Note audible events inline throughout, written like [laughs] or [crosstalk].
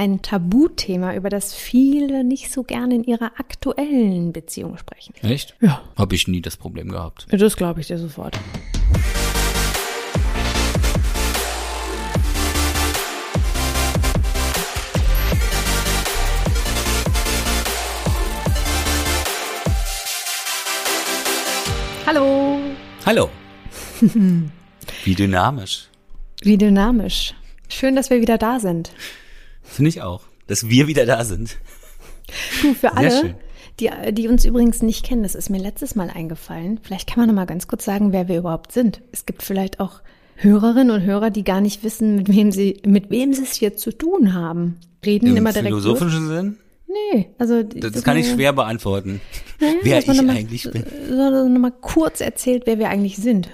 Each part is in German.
ein Tabuthema, über das viele nicht so gerne in ihrer aktuellen Beziehung sprechen. Echt? Ja. Habe ich nie das Problem gehabt. Das glaube ich dir sofort. Hallo. Hallo. [laughs] Wie dynamisch. Wie dynamisch. Schön, dass wir wieder da sind. Finde ich auch. Dass wir wieder da sind. Du, für alle, die, die uns übrigens nicht kennen, das ist mir letztes Mal eingefallen. Vielleicht kann man noch mal ganz kurz sagen, wer wir überhaupt sind. Es gibt vielleicht auch Hörerinnen und Hörer, die gar nicht wissen, mit wem sie, mit wem sie es hier zu tun haben. Reden Im immer direkt los. philosophischen Sinn? Nee, also Das, kann ich schwer beantworten. Naja, [laughs] wer ich mal- eigentlich bin. So, noch mal kurz erzählt, wer wir eigentlich sind.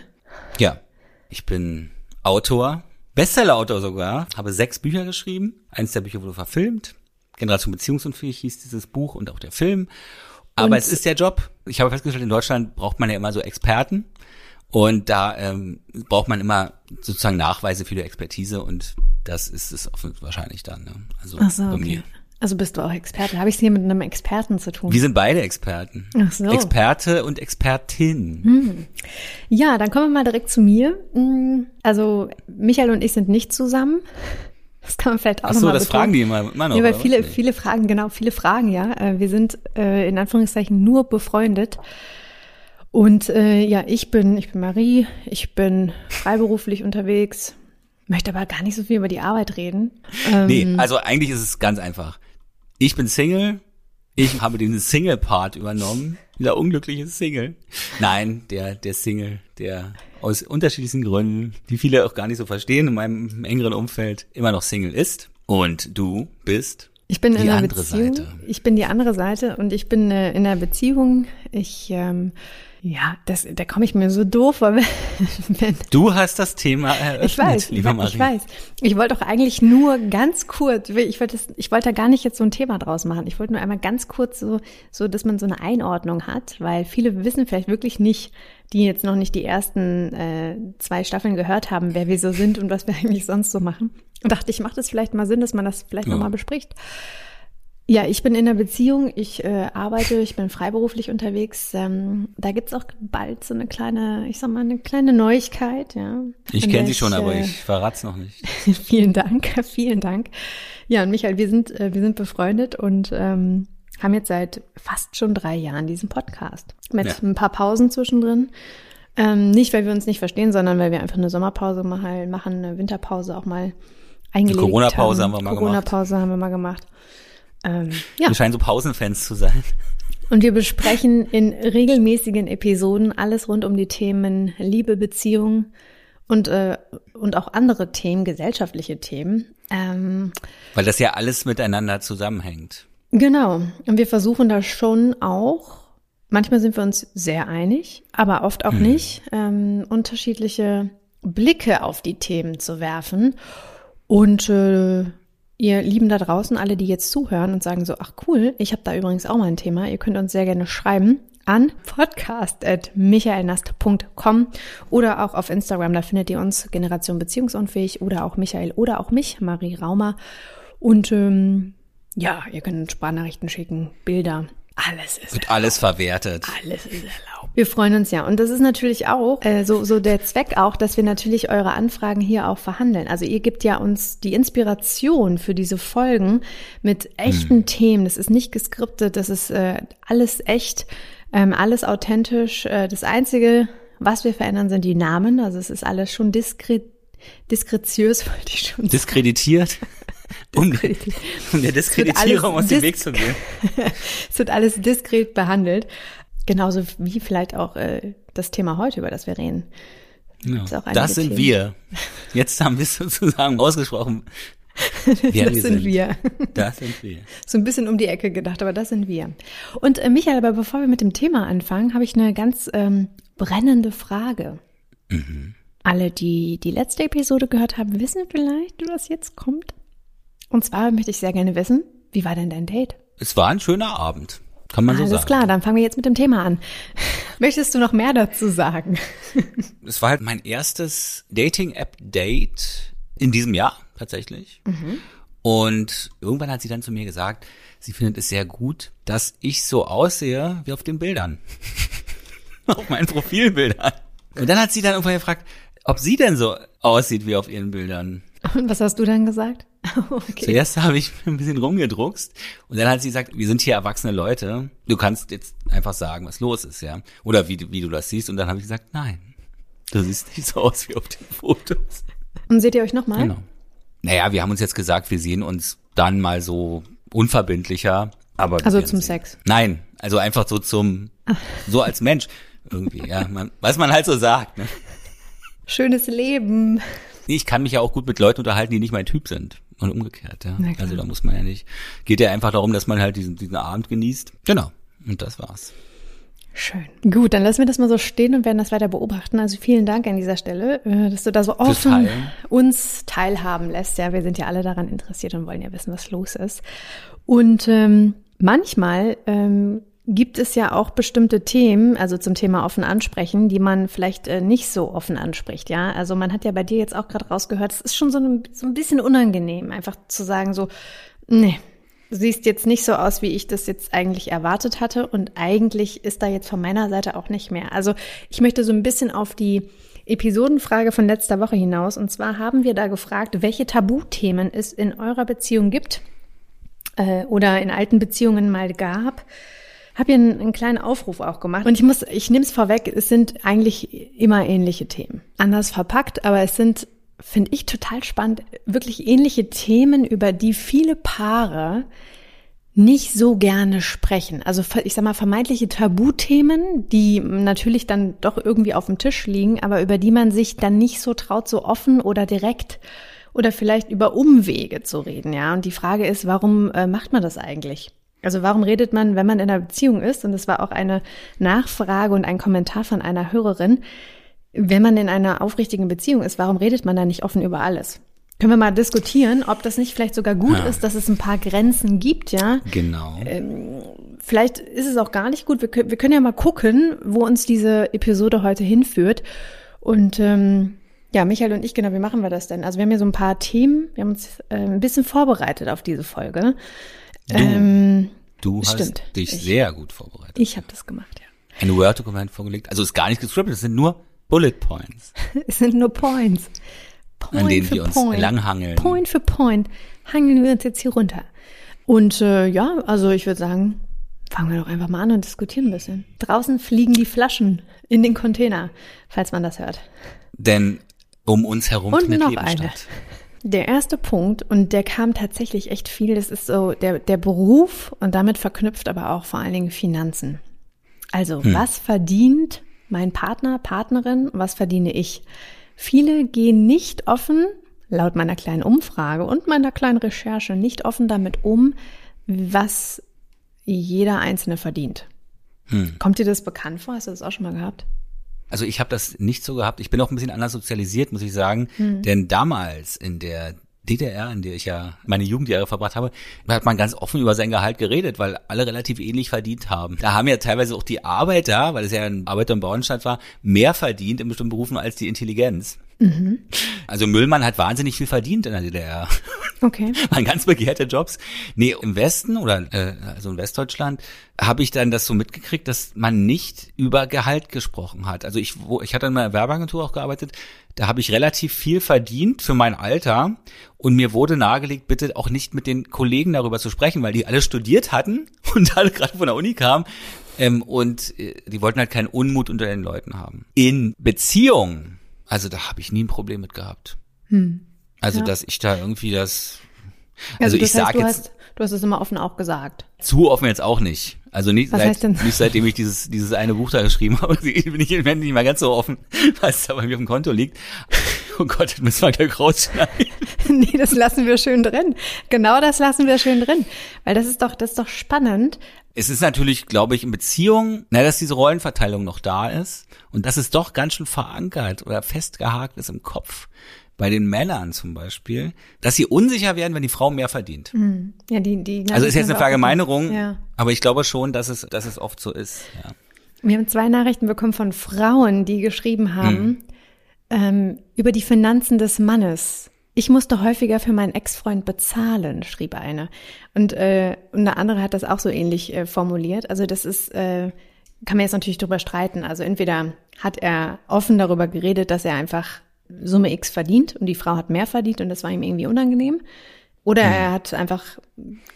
Ja, ich bin Autor, Bestsellerautor sogar, habe sechs Bücher geschrieben. Eins der Bücher wurde verfilmt. Generation Beziehungsunfähig hieß dieses Buch und auch der Film. Aber Und- es ist der Job. Ich habe festgestellt, in Deutschland braucht man ja immer so Experten. Und da ähm, braucht man immer sozusagen Nachweise für die Expertise und das ist es wahrscheinlich dann. Ne? Also so, bei okay. Also bist du auch Experte. Habe ich es hier mit einem Experten zu tun? Wir sind beide Experten. Ach so. Experte und Expertin. Ja, dann kommen wir mal direkt zu mir. Mm, Also Michael und ich sind nicht zusammen. Das kann man vielleicht auch Ach so, das betonen. fragen die immer, immer noch. Ja, weil viele, viele Fragen, genau, viele Fragen, ja. Äh, Wir sind äh, in Anführungszeichen nur befreundet. Und äh, ja, ich bin, ich bin Marie, ich bin freiberuflich [laughs] unterwegs, möchte aber gar nicht so viel über die Arbeit reden. Ähm, Nee, also eigentlich ist es ganz einfach. Ich bin Single. Ich habe den Single-Part übernommen. Dieser unglückliche Single. Nein, der, der Single, der aus unterschiedlichsten Gründen, die viele auch gar nicht so verstehen, in meinem engeren Umfeld immer noch Single ist. Und du bist Ich bin die in einer andere Beziehung. Seite. Ich bin die andere Seite und ich bin äh, in einer Beziehung. Ich, ähm, ja, das, da komme ich mir so doof, weil [laughs] wenn, Du hast das Thema eröffnet, ich weiß, ich, lieber Marie. ich weiß. Ich wollte doch eigentlich nur ganz kurz, ich wollte, das, ich wollte da gar nicht jetzt so ein Thema draus machen. Ich wollte nur einmal ganz kurz so, so, dass man so eine Einordnung hat, weil viele wissen vielleicht wirklich nicht, die jetzt noch nicht die ersten äh, zwei Staffeln gehört haben, wer wir so sind und was wir [laughs] eigentlich sonst so machen. Und dachte, ich macht es vielleicht mal Sinn, dass man das vielleicht Ja. nochmal bespricht. Ja, ich bin in einer Beziehung, ich äh, arbeite, ich bin freiberuflich unterwegs. Ähm, da gibt's auch bald so eine kleine, ich sag mal, eine kleine Neuigkeit, ja. Ich kenne sie schon, aber äh, ich verrat's noch nicht. [laughs] vielen Dank, [laughs] vielen Dank. Ja, und Michael, wir sind, äh, wir sind befreundet und ähm, haben jetzt seit fast schon drei Jahren diesen Podcast. Mit Ja. ein paar Pausen zwischendrin. Ähm, nicht, weil wir uns nicht verstehen, sondern weil wir einfach eine Sommerpause mal machen, eine Winterpause auch mal eingelegt Corona-Pause haben wir mal Corona-Pause haben wir mal gemacht. Ähm, ja, Wir scheinen so Pausenfans zu sein. und wir besprechen in regelmäßigen Episoden alles rund um die Themen Liebe, Beziehung und, äh, und auch andere Themen, gesellschaftliche Themen. Ähm, Weil das ja alles miteinander zusammenhängt. genau. Und wir versuchen da schon auch, manchmal sind wir uns sehr einig, aber oft auch nicht, ähm, unterschiedliche Blicke auf die Themen zu werfen. Und äh, ihr Lieben da draußen, alle, die jetzt zuhören und sagen so, ach cool, ich habe da übrigens auch mal ein Thema, ihr könnt uns sehr gerne schreiben an podcast.michaelnast.com oder auch auf Instagram, da findet ihr uns Generation Beziehungsunfähig oder auch Michael oder auch mich, Marie Raumer. Und ähm, ja, ihr könnt Sprachnachrichten schicken, Bilder, alles ist Wird alles verwertet. alles ist erlaubt. Wir freuen uns ja. Und das ist natürlich auch äh, so, so der Zweck auch, dass wir natürlich eure Anfragen hier auch verhandeln. Also ihr gebt ja uns die Inspiration für diese Folgen mit echten Themen. Das ist nicht geskriptet, das ist äh, alles echt, ähm, alles authentisch. Äh, das Einzige, was wir verändern, sind die Namen. Also es ist alles schon diskret diskretiös, [laughs] wollte ich schon sagen. Diskreditiert. Um, [laughs] um der Diskreditierung aus dem Weg zu gehen. [laughs] Es wird alles diskret behandelt. Genauso wie vielleicht auch äh, das Thema heute, über das wir reden. Ja. Das sind Themen. wir. [laughs] Jetzt haben wir es sozusagen ausgesprochen. Wer das wir sind wir. Das sind wir. So ein bisschen um die Ecke gedacht, aber das sind wir. Und äh, Michael, aber bevor wir mit dem Thema anfangen, habe ich eine ganz ähm, brennende Frage. Alle, die die letzte Episode gehört haben, wissen vielleicht, was jetzt kommt. Und zwar möchte ich sehr gerne wissen, wie war denn dein Date? Es war ein schöner Abend. Kann man so Alles sagen. klar, dann fangen wir jetzt mit dem Thema an. [laughs] Möchtest du noch mehr dazu sagen? [laughs] Es war halt mein erstes Dating-App-Date in diesem Jahr tatsächlich. Mhm. Und irgendwann hat sie dann zu mir gesagt, sie findet es sehr gut, dass ich so aussehe wie auf den Bildern. [laughs] auf meinen Profilbildern. Und dann hat sie dann irgendwann gefragt, ob sie denn so aussieht wie auf ihren Bildern. Und was hast du dann gesagt? [laughs] Okay. Zuerst habe ich ein bisschen rumgedruckst und dann hat sie gesagt, wir sind hier erwachsene Leute. Du kannst jetzt einfach sagen, was los ist, ja. Oder wie, wie du das siehst. Und dann habe ich gesagt, nein, du siehst nicht so aus wie auf den Fotos. Und seht ihr euch nochmal? Genau. Naja, wir haben uns jetzt gesagt, wir sehen uns dann mal so unverbindlicher. Aber also zum sehen. Sex? Nein, also einfach so zum, so als Mensch irgendwie, ja. Man, was man halt so sagt. Ne? Schönes Leben. Ich kann mich ja auch gut mit Leuten unterhalten, die nicht mein Typ sind. Und umgekehrt, ja. Also da muss man ja nicht. Geht ja einfach darum, dass man halt diesen, diesen Abend genießt. Genau. Und das war's. Schön. Gut, dann lassen wir das mal so stehen und werden das weiter beobachten. Also vielen Dank an dieser Stelle, äh, dass du da so offen uns teilhaben lässt. Ja, wir sind ja alle daran interessiert und wollen ja wissen, was los ist. Und ähm, manchmal ähm, gibt es ja auch bestimmte Themen, also zum Thema offen ansprechen, die man vielleicht äh, nicht so offen anspricht, ja. Also man hat ja bei dir jetzt auch gerade rausgehört, es ist schon so ein, so ein bisschen unangenehm, einfach zu sagen so, nee, du siehst jetzt nicht so aus, wie ich das jetzt eigentlich erwartet hatte und eigentlich ist da jetzt von meiner Seite auch nicht mehr. Also ich möchte so ein bisschen auf die Episodenfrage von letzter Woche hinaus und zwar haben wir da gefragt, welche Tabuthemen es in eurer Beziehung gibt äh, oder in alten Beziehungen mal gab habe hier einen, einen, kleinen Aufruf auch gemacht. Und ich muss, ich nehme es vorweg, es sind eigentlich immer ähnliche Themen. Anders verpackt, aber es sind, finde ich, total spannend, wirklich ähnliche Themen, über die viele Paare nicht so gerne sprechen. Also ich sag mal vermeintliche Tabuthemen, die natürlich dann doch irgendwie auf dem Tisch liegen, aber über die man sich dann nicht so traut, so offen oder direkt oder vielleicht über Umwege zu reden, ja. Und die Frage ist, warum äh, macht man das eigentlich? Also warum redet man, wenn man in einer Beziehung ist, und das war auch eine Nachfrage und ein Kommentar von einer Hörerin, wenn man in einer aufrichtigen Beziehung ist, warum redet man da nicht offen über alles? Können wir mal diskutieren, ob das nicht vielleicht sogar gut ja. ist, dass es ein paar Grenzen gibt, ja? Genau. Ähm, vielleicht ist es auch gar nicht gut. Wir können, wir können ja mal gucken, wo uns diese Episode heute hinführt. Und ähm, ja, Michael und ich, genau, wie machen wir das denn? Also wir haben hier so ein paar Themen, wir haben uns äh, ein bisschen vorbereitet auf diese Folge. Du, ähm, du hast stimmt. dich ich, sehr gut vorbereitet. Ich habe das gemacht, ja. Ein Word-Dokument vorgelegt. Also ist gar nicht gescriptet, es sind nur Bullet Points. [laughs] es sind nur Points. Point an denen wir uns point. langhangeln. Point für Point hangeln wir uns jetzt hier runter. Und äh, ja, also ich würde sagen, fangen wir doch einfach mal an und diskutieren ein bisschen. Draußen fliegen die Flaschen in den Container, falls man das hört. Denn um uns herum und findet noch Leben eine. statt. Der erste Punkt, und der kam tatsächlich echt viel, das ist so der, der Beruf und damit verknüpft aber auch vor allen Dingen Finanzen. Also, hm. was verdient mein Partner, Partnerin, was verdiene ich? Viele gehen nicht offen, laut meiner kleinen Umfrage und meiner kleinen Recherche, nicht offen damit um, was jeder Einzelne verdient. Hm. Kommt dir das bekannt vor? Hast du das auch schon mal gehabt? Also ich habe das nicht so gehabt. Ich bin auch ein bisschen anders sozialisiert, muss ich sagen. Mhm. Denn damals in der DDR, in der ich ja meine Jugendjahre verbracht habe, hat man ganz offen über sein Gehalt geredet, weil alle relativ ähnlich verdient haben. Da haben ja teilweise auch die Arbeiter, weil es ja ein Arbeiter- und Bauernstadt war, mehr verdient in bestimmten Berufen als die Intelligenz. Mhm. Also Müllmann hat wahnsinnig viel verdient in der DDR. Okay. [laughs] Waren ganz begehrte Jobs. Nee, im Westen oder äh, also in Westdeutschland habe ich dann das so mitgekriegt, dass man nicht über Gehalt gesprochen hat. Also ich, wo, ich hatte in meiner Werbeagentur auch gearbeitet, da habe ich relativ viel verdient für mein Alter und mir wurde nahegelegt, bitte auch nicht mit den Kollegen darüber zu sprechen, weil die alle studiert hatten [laughs] und alle gerade von der Uni kamen ähm, und äh, die wollten halt keinen Unmut unter den Leuten haben. In Beziehungen also da habe ich nie ein Problem mit gehabt. Hm. Also, ja. dass ich da irgendwie das. Also, also das ich sage jetzt. Hast, du hast es immer offen auch gesagt. Zu offen jetzt auch nicht. Also nicht, was seit, nicht seitdem ich dieses, dieses eine Buch da geschrieben [laughs] habe, bin ich im Moment nicht mal ganz so offen, [laughs] was da bei mir auf dem Konto liegt. Oh Gott, das müssen wir gleich rausschneiden. [laughs] nee, das lassen wir schön drin. Genau das lassen wir schön drin. Weil das ist doch, das ist doch spannend. Es ist natürlich, glaube ich, in Beziehungen, na, dass diese Rollenverteilung noch da ist und dass es doch ganz schön verankert oder festgehakt ist im Kopf. Bei den Männern zum Beispiel, dass sie unsicher werden, wenn die Frau mehr verdient. Mhm. Ja, die, die also ist jetzt eine Verallgemeinerung, ja. aber ich glaube schon, dass es, dass es oft so ist. Ja. Wir haben zwei Nachrichten bekommen von Frauen, die geschrieben haben, mhm. ähm, über die Finanzen des Mannes Ich musste häufiger für meinen Ex-Freund bezahlen, schrieb eine. Und, äh, und eine andere hat das auch so ähnlich äh, formuliert. Also das ist, äh, kann man jetzt natürlich drüber streiten. Also entweder hat er offen darüber geredet, dass er einfach Summe X verdient und die Frau hat mehr verdient und das war ihm irgendwie unangenehm. Oder hm. er hat einfach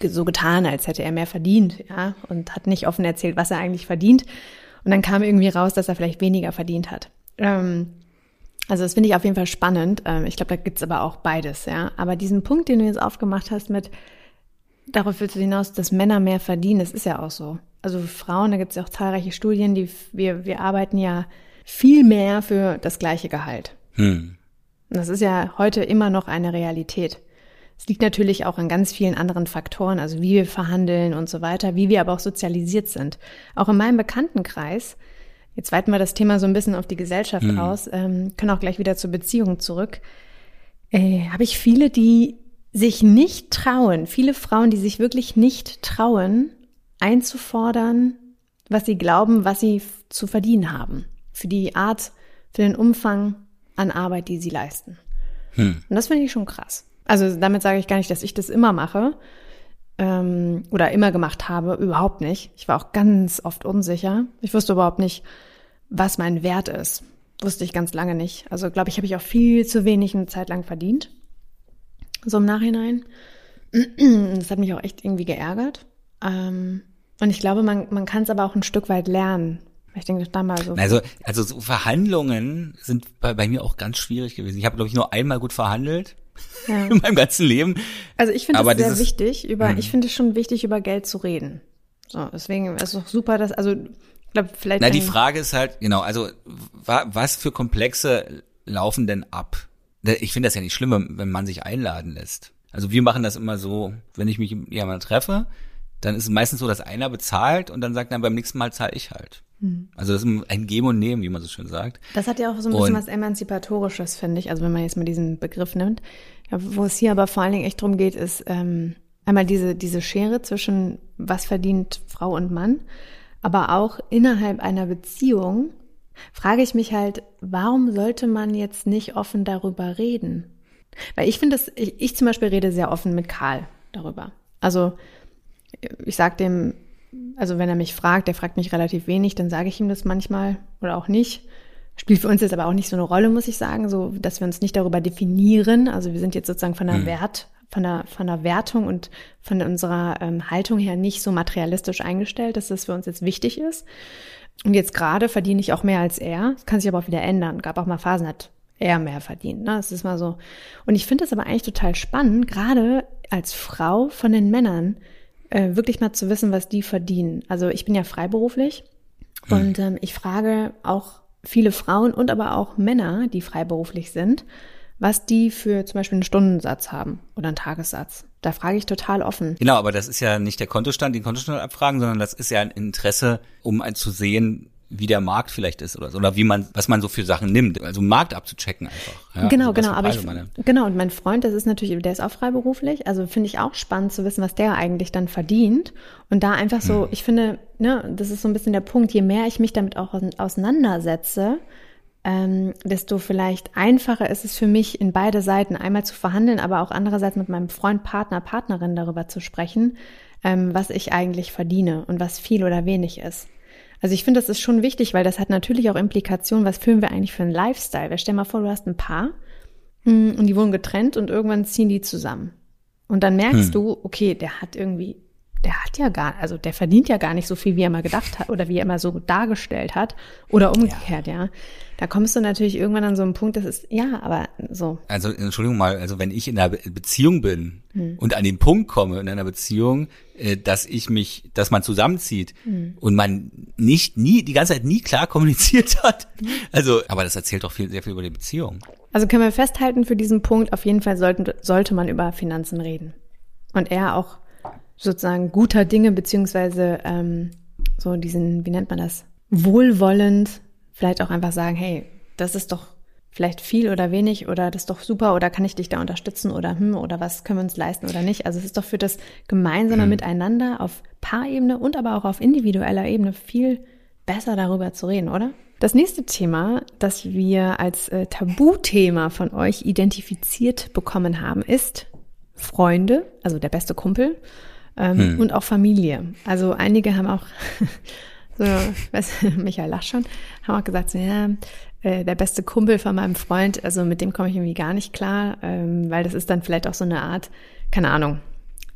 so getan, als hätte er mehr verdient, ja, und hat nicht offen erzählt, was er eigentlich verdient. Und dann kam irgendwie raus, dass er vielleicht weniger verdient hat. Ähm, also das finde ich auf jeden Fall spannend. Ähm, ich glaube, da gibt's aber auch beides, ja. Aber diesen Punkt, den du jetzt aufgemacht hast mit, darauf willst du hinaus, dass Männer mehr verdienen, das ist ja auch so. Also Frauen, da gibt's ja auch zahlreiche Studien, die wir, wir arbeiten ja viel mehr für das gleiche Gehalt. Hm. Das ist ja heute immer noch eine Realität. Es liegt natürlich auch an ganz vielen anderen Faktoren, also wie wir verhandeln und so weiter, wie wir aber auch sozialisiert sind. Auch in meinem Bekanntenkreis Jetzt weiten wir das Thema so ein bisschen auf die Gesellschaft mhm. aus, ähm, können auch gleich wieder zur Beziehung zurück. Äh, Habe ich viele, die sich nicht trauen, viele Frauen, die sich wirklich nicht trauen, einzufordern, was sie glauben, was sie zu verdienen haben. Für die Art, für den Umfang an Arbeit, die sie leisten. Hm. Und das finde ich schon krass. Also damit sage ich gar nicht, dass ich das immer mache ähm, oder immer gemacht habe, überhaupt nicht. Ich war auch ganz oft unsicher. Ich wusste überhaupt nicht, was mein Wert ist. Wusste ich ganz lange nicht. Also glaube ich, habe ich auch viel zu wenig eine Zeit lang verdient. So im Nachhinein. [clears throat] Das hat mich auch echt irgendwie geärgert. Ähm, und ich glaube, man, man kann es aber auch ein Stück weit lernen. Ich denke, da mal so. Also, also so Verhandlungen sind bei, bei mir auch ganz schwierig gewesen. Ich habe, glaube ich, nur einmal gut verhandelt ja. [laughs] in meinem ganzen Leben. Also ich finde es sehr wichtig, über, mh. ich finde es schon wichtig, über Geld zu reden. So, deswegen ist es auch super, dass, also, ich glaube, vielleicht. Na, die Frage ist halt, genau, also, was für Komplexe laufen denn ab? Ich finde das ja nicht schlimm, wenn man sich einladen lässt. Also wir machen das immer so, wenn ich mich mit jemandem treffe, dann ist es meistens so, dass einer bezahlt und dann sagt dann beim nächsten Mal zahle ich halt. Mhm. Also das ist ein Geben und Nehmen, wie man so schön sagt. Das hat ja auch so ein bisschen und, was Emanzipatorisches, finde ich. Also wenn man jetzt mal diesen Begriff nimmt. Ja, wo es hier aber vor allen Dingen echt drum geht, ist ähm, einmal diese, diese Schere zwischen was verdient Frau und Mann, aber auch innerhalb einer Beziehung frage ich mich halt, warum sollte man jetzt nicht offen darüber reden? Weil ich finde das, ich, ich zum Beispiel rede sehr offen mit Karl darüber. Also ich sag dem, also wenn er mich fragt, der fragt mich relativ wenig, dann sage ich ihm das manchmal oder auch nicht. Spielt für uns jetzt aber auch nicht so eine Rolle, muss ich sagen, so dass wir uns nicht darüber definieren. Also wir sind jetzt sozusagen von der mhm. Wert, von der, von der Wertung und von unserer ähm, Haltung her nicht so materialistisch eingestellt, dass das für uns jetzt wichtig ist. Und jetzt gerade verdiene ich auch mehr als er. Das kann sich aber auch wieder ändern. Gab auch mal Phasen, hat er mehr verdient. Ne? Das ist mal so. Und ich finde das aber eigentlich total spannend, gerade als Frau von den Männern äh, wirklich mal zu wissen, was die verdienen. Also ich bin ja freiberuflich hm. und ähm, ich frage auch viele Frauen und aber auch Männer, die freiberuflich sind, was die für zum Beispiel einen Stundensatz haben oder einen Tagessatz. Da frage ich total offen. Genau, aber das ist ja nicht der Kontostand, den Kontostand abfragen, sondern das ist ja ein Interesse, um zu sehen, wie der Markt vielleicht ist oder so, oder wie man, was man so für Sachen nimmt, also Markt abzuchecken einfach. Ja, genau, also genau, aber ich, genau, und mein Freund, das ist natürlich, der ist auch freiberuflich, also finde ich auch spannend zu wissen, was der eigentlich dann verdient und da einfach so, hm. ich finde, ne, das ist so ein bisschen der Punkt, je mehr ich mich damit auch auseinandersetze, ähm, desto vielleicht einfacher ist es für mich, in beide Seiten einmal zu verhandeln, aber auch andererseits mit meinem Freund, Partner, Partnerin darüber zu sprechen, ähm, was ich eigentlich verdiene und was viel oder wenig ist. Also ich finde, das ist schon wichtig, weil das hat natürlich auch Implikationen, was führen wir eigentlich für einen Lifestyle. Weil stell mal vor, du hast ein Paar hm, und die wohnen getrennt und irgendwann ziehen die zusammen. Und dann merkst hm. du, okay, der hat irgendwie, der hat ja gar, also der verdient ja gar nicht so viel, wie er mal gedacht hat oder wie er immer so dargestellt hat oder umgekehrt, ja. ja. Da kommst du natürlich irgendwann an so einen Punkt, das ist, ja, aber so. Also, Entschuldigung mal, also wenn ich in einer Beziehung bin hm. und an den Punkt komme in einer Beziehung, äh, dass ich mich, dass man zusammenzieht hm. und man nicht, nie, die ganze Zeit nie klar kommuniziert hat. Also, aber das erzählt doch viel, sehr viel über die Beziehung. Also können wir festhalten für diesen Punkt, auf jeden Fall sollten, sollte man über Finanzen reden. Und er auch sozusagen guter Dinge, beziehungsweise ähm, so diesen, wie nennt man das, wohlwollend vielleicht auch einfach sagen, hey, das ist doch vielleicht viel oder wenig oder das ist doch super oder kann ich dich da unterstützen oder hm oder was können wir uns leisten oder nicht. Also es ist doch für das gemeinsame mhm. Miteinander auf Paarebene und aber auch auf individueller Ebene viel besser darüber zu reden, oder? Das nächste Thema, das wir als äh, Tabuthema von euch identifiziert bekommen haben, ist Freunde, also der beste Kumpel ähm, hm. und auch Familie. Also einige haben auch, [laughs] so, weiß, [laughs] Michael lacht schon, haben auch gesagt, so, ja, äh, der beste Kumpel von meinem Freund, also mit dem komme ich irgendwie gar nicht klar, ähm, weil das ist dann vielleicht auch so eine Art, keine Ahnung,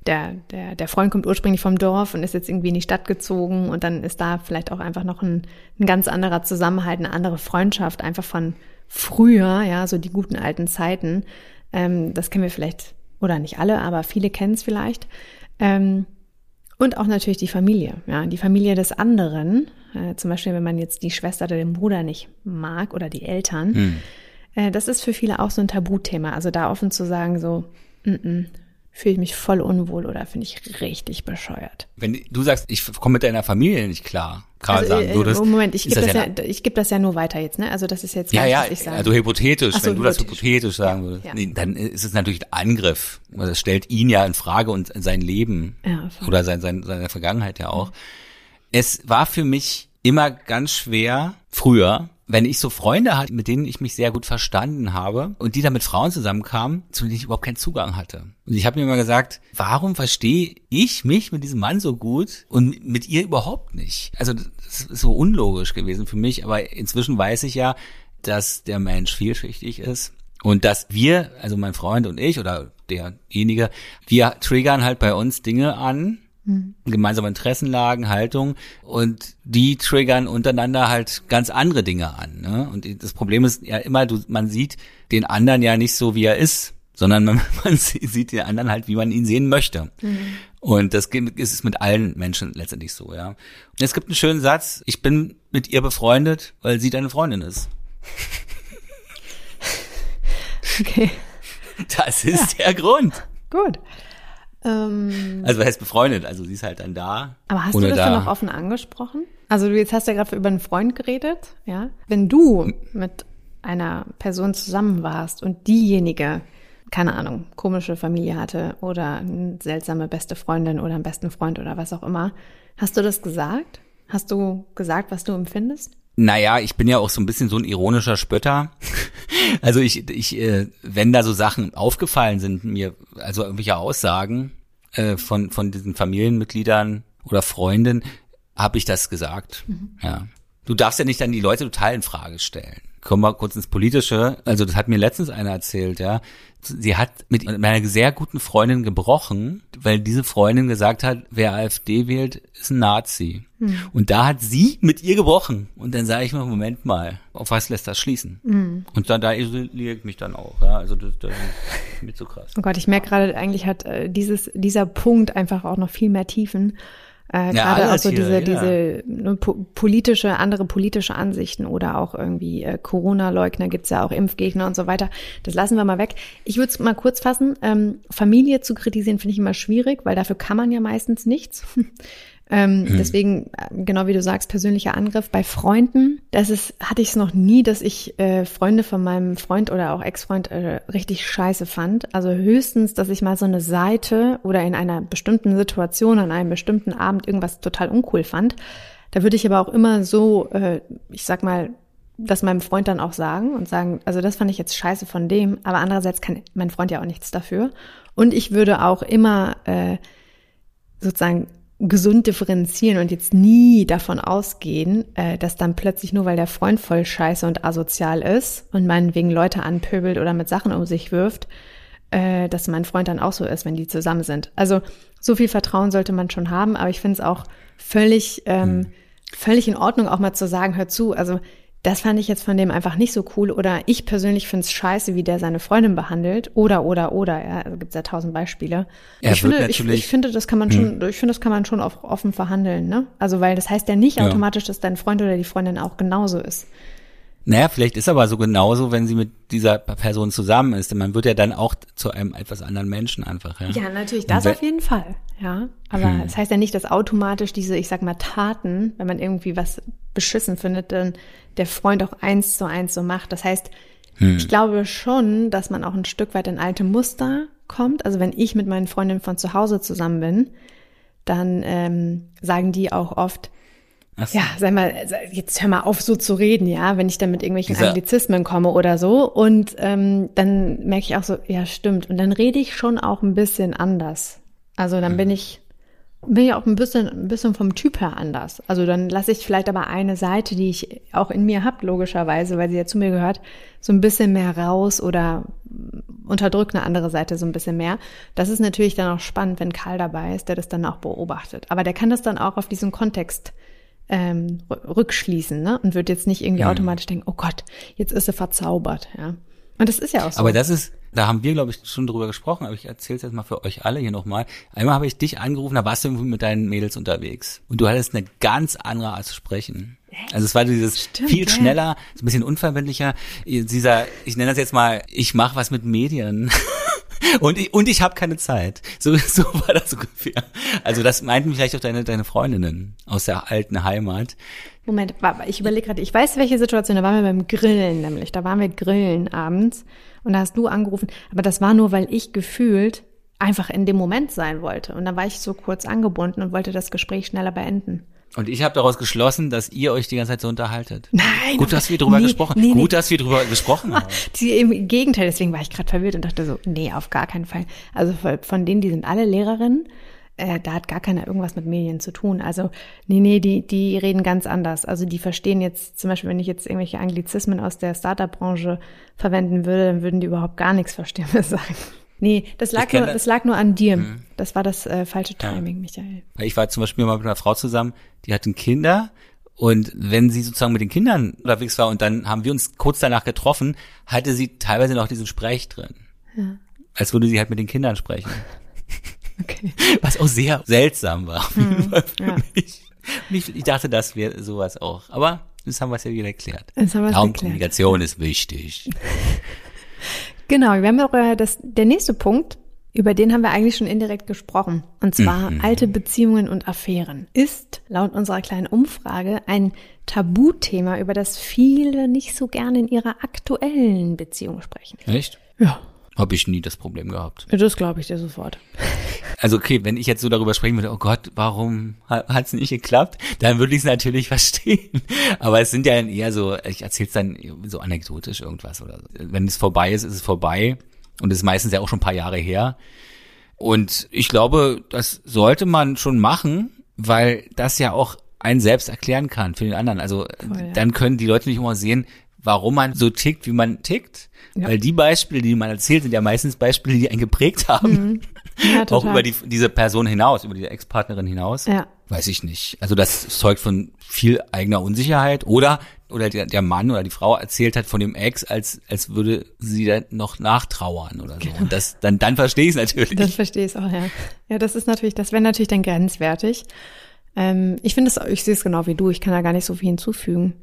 der, der, der Freund kommt ursprünglich vom Dorf und ist jetzt irgendwie in die Stadt gezogen und dann ist da vielleicht auch einfach noch ein, ein ganz anderer Zusammenhalt, eine andere Freundschaft, einfach von früher, ja, so die guten alten Zeiten. Ähm, das kennen wir vielleicht, oder nicht alle, aber viele kennen es vielleicht. Ähm, und auch natürlich die Familie, ja, die Familie des anderen. Äh, zum Beispiel, wenn man jetzt die Schwester oder den Bruder nicht mag oder die Eltern. Hm. Äh, das ist für viele auch so ein Tabuthema. Also da offen zu sagen, so, mm -mm, fühle ich mich voll unwohl oder finde ich richtig bescheuert. Wenn du sagst, ich komme mit deiner Familie nicht klar, gerade also, sagen würdest. Äh, Moment, ich gebe das, das, ja, ich gebe das ja nur weiter jetzt, ne? Also das ist jetzt ja, ja, ich also hypothetisch, so, wenn du das hypothetisch sagen ja, würdest, ja. Nee, dann ist es natürlich ein Angriff. Das stellt ihn ja in Frage und sein Leben ja, oder sein, sein, seine Vergangenheit ja auch. Es war für mich immer ganz schwer früher wenn ich so Freunde hatte, mit denen ich mich sehr gut verstanden habe und die dann mit Frauen zusammenkamen, zu denen ich überhaupt keinen Zugang hatte. Und ich habe mir immer gesagt, warum verstehe ich mich mit diesem Mann so gut und mit ihr überhaupt nicht? Also das ist so unlogisch gewesen für mich, aber inzwischen weiß ich ja, dass der Mensch vielschichtig ist und dass wir, also mein Freund und ich oder derjenige, wir triggern halt bei uns Dinge an, Mhm. Gemeinsame Interessenlagen, Haltung und die triggern untereinander halt ganz andere Dinge an. Ne? Und das Problem ist ja immer, du, man sieht den anderen ja nicht so, wie er ist, sondern [laughs] man, man sieht den anderen halt, wie man ihn sehen möchte. Mhm. Und das ist mit allen Menschen letztendlich so, ja. Und es gibt einen schönen Satz, ich bin mit ihr befreundet, weil sie deine Freundin ist. Okay. Das ist ja. der Grund. Gut. Ähm, also heißt befreundet? Also sie ist halt dann da. Aber hast du das da. dann auch offen angesprochen? Also du jetzt hast ja gerade über einen Freund geredet, ja? Wenn du mit einer Person zusammen warst und diejenige, keine Ahnung, komische Familie hatte oder eine seltsame beste Freundin oder einen besten Freund oder was auch immer, hast du das gesagt? Hast du gesagt, was du empfindest? Naja, ich bin ja auch so ein bisschen so ein ironischer Spötter. [laughs] Also ich, ich, äh, wenn da so Sachen aufgefallen sind mir, also irgendwelche Aussagen äh, von von diesen Familienmitgliedern oder Freunden, habe ich das gesagt. Mhm. Ja. Du darfst ja nicht dann die Leute total in Frage stellen kommen wir kurz ins Politische. Also das hat mir letztens einer erzählt, ja. Sie hat mit meiner sehr guten Freundin gebrochen, weil diese Freundin gesagt hat, wer AfD wählt, ist ein Nazi. Mhm. Und da hat sie mit ihr gebrochen. Und dann sage ich mir, Moment mal, auf was lässt das schließen? Mhm. Und dann da isoliere ich mich dann auch, ja. Also das, das ist mir zu krass. Oh Gott, ich merke gerade, eigentlich hat äh, dieses, dieser Punkt einfach auch noch viel mehr Tiefen. Äh, ja, Gerade auch so diese, hier, diese ne, po politische, andere politische Ansichten oder auch irgendwie äh, Corona-Leugner gibt's ja auch Impfgegner und so weiter. Das lassen wir mal weg. Ich würde es mal kurz fassen. Ähm, Familie zu kritisieren finde ich immer schwierig, weil dafür kann man ja meistens nichts. Ähm, mhm. Deswegen, äh, genau wie du sagst, persönlicher Angriff bei Freunden. Das ist, hatte ich es noch nie, dass ich äh, Freunde von meinem Freund oder auch Ex-Freund äh, richtig scheiße fand. Also höchstens, dass ich mal so eine Seite oder in einer bestimmten Situation an einem bestimmten Abend irgendwas total uncool fand. Da würde ich aber auch immer so, äh, ich sag mal, das meinem Freund dann auch sagen und sagen, also das fand ich jetzt scheiße von dem, aber andererseits kann mein Freund ja auch nichts dafür. Und ich würde auch immer äh, sozusagen gesund differenzieren und jetzt nie davon ausgehen, äh, dass dann plötzlich nur weil der Freund voll scheiße und asozial ist und man wegen Leute anpöbelt oder mit Sachen um sich wirft, äh, dass mein Freund dann auch so ist, wenn die zusammen sind. Also so viel Vertrauen sollte man schon haben, aber ich finde es auch völlig, ähm, hm. völlig in Ordnung, auch mal zu sagen, hör zu, also das fand ich jetzt von dem einfach nicht so cool oder ich persönlich finde es scheiße, wie der seine Freundin behandelt oder oder oder ja, also gibt ja tausend Beispiele. Er ich finde, ich, ich, finde, das kann man schon, hm. ich finde, das kann man schon offen verhandeln, ne? Also weil das heißt ja nicht ja. automatisch, dass dein Freund oder die Freundin auch genauso ist. Naja, vielleicht ist aber so genauso, wenn sie mit dieser Person zusammen ist. Denn man wird ja dann auch zu einem etwas anderen Menschen einfach. Ja, ja natürlich, das auf jeden Fall. Ja, aber hm. das heißt ja nicht, dass automatisch diese, ich sag mal, Taten, wenn man irgendwie was beschissen findet, dann der Freund auch eins zu eins so macht. Das heißt, hm. ich glaube schon, dass man auch ein Stück weit in alte Muster kommt. Also wenn ich mit meinen Freundinnen von zu Hause zusammen bin, dann ähm, sagen die auch oft, So. Ja, sag mal, jetzt hör mal auf, so zu reden, ja, wenn ich dann mit irgendwelchen Dieser Anglizismen komme oder so. Und ähm, dann merke ich auch so, ja, stimmt. Und dann rede ich schon auch ein bisschen anders. Also dann mhm. bin ich bin ja auch ein bisschen, ein bisschen vom Typ her anders. Also dann lasse ich vielleicht aber eine Seite, die ich auch in mir habe, logischerweise, weil sie ja zu mir gehört, so ein bisschen mehr raus oder unterdrückt eine andere Seite so ein bisschen mehr. Das ist natürlich dann auch spannend, wenn Karl dabei ist, der das dann auch beobachtet. Aber der kann das dann auch auf diesen Kontext ähm, rückschließen ne? und wird jetzt nicht irgendwie mhm. automatisch denken, oh Gott, jetzt ist er verzaubert. Ja. Und das ist ja auch so. Aber das ist, da haben wir, glaube ich, schon drüber gesprochen, aber ich erzähle es jetzt mal für euch alle hier nochmal. Einmal habe ich dich angerufen, da warst du mit deinen Mädels unterwegs. Und du hattest eine ganz andere Art zu sprechen. Also es war dieses Stimmt, viel schneller, so ein bisschen unverbindlicher, dieser, ich nenne das jetzt mal, ich mache was mit Medien. [laughs] Und ich, und ich habe keine Zeit. So, so war das ungefähr. Also das meinten vielleicht auch deine, deine Freundinnen aus der alten Heimat. Moment, ich überlege gerade, ich weiß, welche Situation, da waren wir beim Grillen nämlich. Da waren wir grillen abends und da hast du angerufen. Aber das war nur, weil ich gefühlt einfach in dem Moment sein wollte. Und dann war ich so kurz angebunden und wollte das Gespräch schneller beenden. Und ich habe daraus geschlossen, dass ihr euch die ganze Zeit so unterhaltet. Nein. Gut, dass wir drüber nee, gesprochen. Nee, Gut, nee. dass wir drüber gesprochen haben. [laughs] Die, Im Gegenteil, deswegen war ich gerade verwirrt und dachte so, nee, auf gar keinen Fall. Also von denen, die sind alle Lehrerinnen. Äh, da hat gar keiner irgendwas mit Medien zu tun. Also, nee, nee, die, die reden ganz anders. Also die verstehen jetzt, zum Beispiel, wenn ich jetzt irgendwelche Anglizismen aus der Startup-Branche verwenden würde, dann würden die überhaupt gar nichts verstehen, [laughs] was sagen. Nee, das lag, nur, das lag nur an dir. Mhm. Das war das äh, falsche Timing, ja. Michael. Ich war zum Beispiel mal mit einer Frau zusammen, die hatten Kinder und wenn sie sozusagen mit den Kindern unterwegs war und dann haben wir uns kurz danach getroffen, hatte sie teilweise noch diesen Sprech drin. Ja. Als würde sie halt mit den Kindern sprechen. [laughs] Okay. Was auch sehr seltsam war. Mhm, ja. ich, ich, dachte, das wäre sowas auch. Aber das haben wir es ja wieder erklärt. Kommunikation ist wichtig. [laughs] Genau, wir haben auch äh, das, der nächste Punkt, über den haben wir eigentlich schon indirekt gesprochen. Und zwar mhm. alte Beziehungen und Affären. Ist laut unserer kleinen Umfrage ein Tabuthema, über das viele nicht so gerne in ihrer aktuellen Beziehung sprechen. Echt? Ja. Habe ich nie das Problem gehabt. Das glaube ich dir sofort. [laughs] Also okay, wenn ich jetzt so darüber sprechen würde, oh Gott, warum hat es nicht geklappt, dann würde ich es natürlich [laughs] verstehen. Aber es sind ja eher so, ich erzähle es dann so anekdotisch irgendwas oder so. Wenn es vorbei ist, ist es vorbei. Und es ist meistens ja auch schon ein paar Jahre her. Und ich glaube, das sollte man schon machen, weil das ja auch einen selbst erklären kann für den anderen. Also Voll, ja. dann können die Leute nicht immer sehen, warum man so tickt, wie man tickt. Ja. Weil die Beispiele, die man erzählt, sind ja meistens Beispiele, die einen geprägt haben. Mhm. Ja, [laughs] auch über die, diese Person hinaus, über diese Ex-Partnerin hinaus. Ja. Weiß ich nicht. Also das zeugt von viel eigener Unsicherheit oder oder der, der Mann oder die Frau erzählt hat von dem Ex, als als würde sie da noch nachtrauern oder so. Genau. Und das dann dann verstehe ich es natürlich. Das verstehe ich auch, ja. Ja, das ist natürlich, das wäre natürlich dann grenzwertig. Ähm, ich finde es, ich sehe es genau wie du. Ich kann da gar nicht so viel hinzufügen.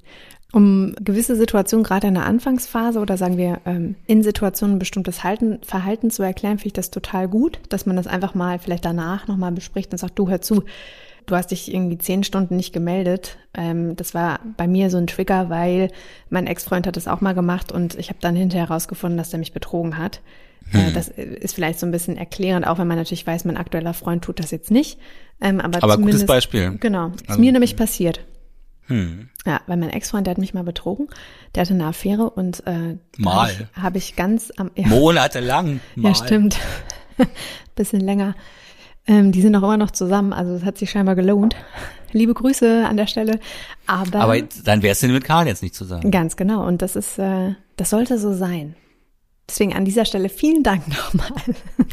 Um gewisse Situationen, gerade in der Anfangsphase oder sagen wir ähm, in Situationen ein bestimmtes Halten, Verhalten zu erklären, finde ich das total gut, dass man das einfach mal vielleicht danach nochmal bespricht und sagt, du hör zu, du hast dich irgendwie zehn Stunden nicht gemeldet. Ähm, das war bei mir so ein Trigger, weil mein Ex-Freund hat das auch mal gemacht und ich habe dann hinterher herausgefunden, dass der mich betrogen hat. Äh, hm. Das ist vielleicht so ein bisschen erklärend, auch wenn man natürlich weiß, mein aktueller Freund tut das jetzt nicht. Ähm, aber aber gutes Beispiel. Genau, ist also, mir nämlich passiert. Hm. Ja, weil mein Ex-Freund, der hat mich mal betrogen. Der hatte eine Affäre und äh, mal habe ich ganz am ja. monatelang. Mal. Ja, stimmt. [laughs] Bisschen länger. Ähm, die sind auch immer noch zusammen, also es hat sich scheinbar gelohnt. Liebe Grüße an der Stelle. Aber, aber dann wärst du mit Karl jetzt nicht zusammen. Ganz genau. Und das ist, äh, das sollte so sein. Deswegen an dieser Stelle vielen Dank [laughs] nochmal.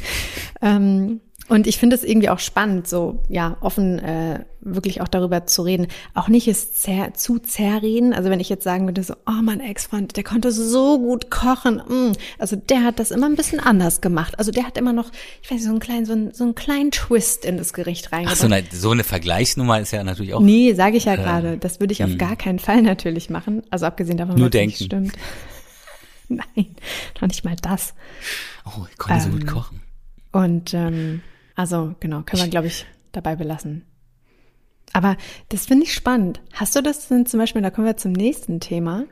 [laughs] ähm, und ich finde es irgendwie auch spannend, so ja offen äh, wirklich auch darüber zu reden. Auch nicht es zer zu zerreden. Also wenn ich jetzt sagen würde, so, oh mein Ex-Freund, der konnte so gut kochen. Mm. Also der hat das immer ein bisschen anders gemacht. Also der hat immer noch, ich weiß nicht, so einen kleinen, so einen, so einen kleinen Twist in das Gericht reingebracht. Ach so, eine, so eine Vergleichsnummer ist ja natürlich auch. Nee, sage ich ja äh, gerade. Das würde ich auf mh. gar keinen Fall natürlich machen. Also abgesehen davon, Nur denken. stimmt. [laughs] Nein, noch nicht mal das. Oh, ich konnte ähm, so gut ähm, kochen. Und ähm, also genau, können wir, glaube ich, dabei belassen. Aber das finde ich spannend. Hast du das denn zum Beispiel, da kommen wir zum nächsten Thema.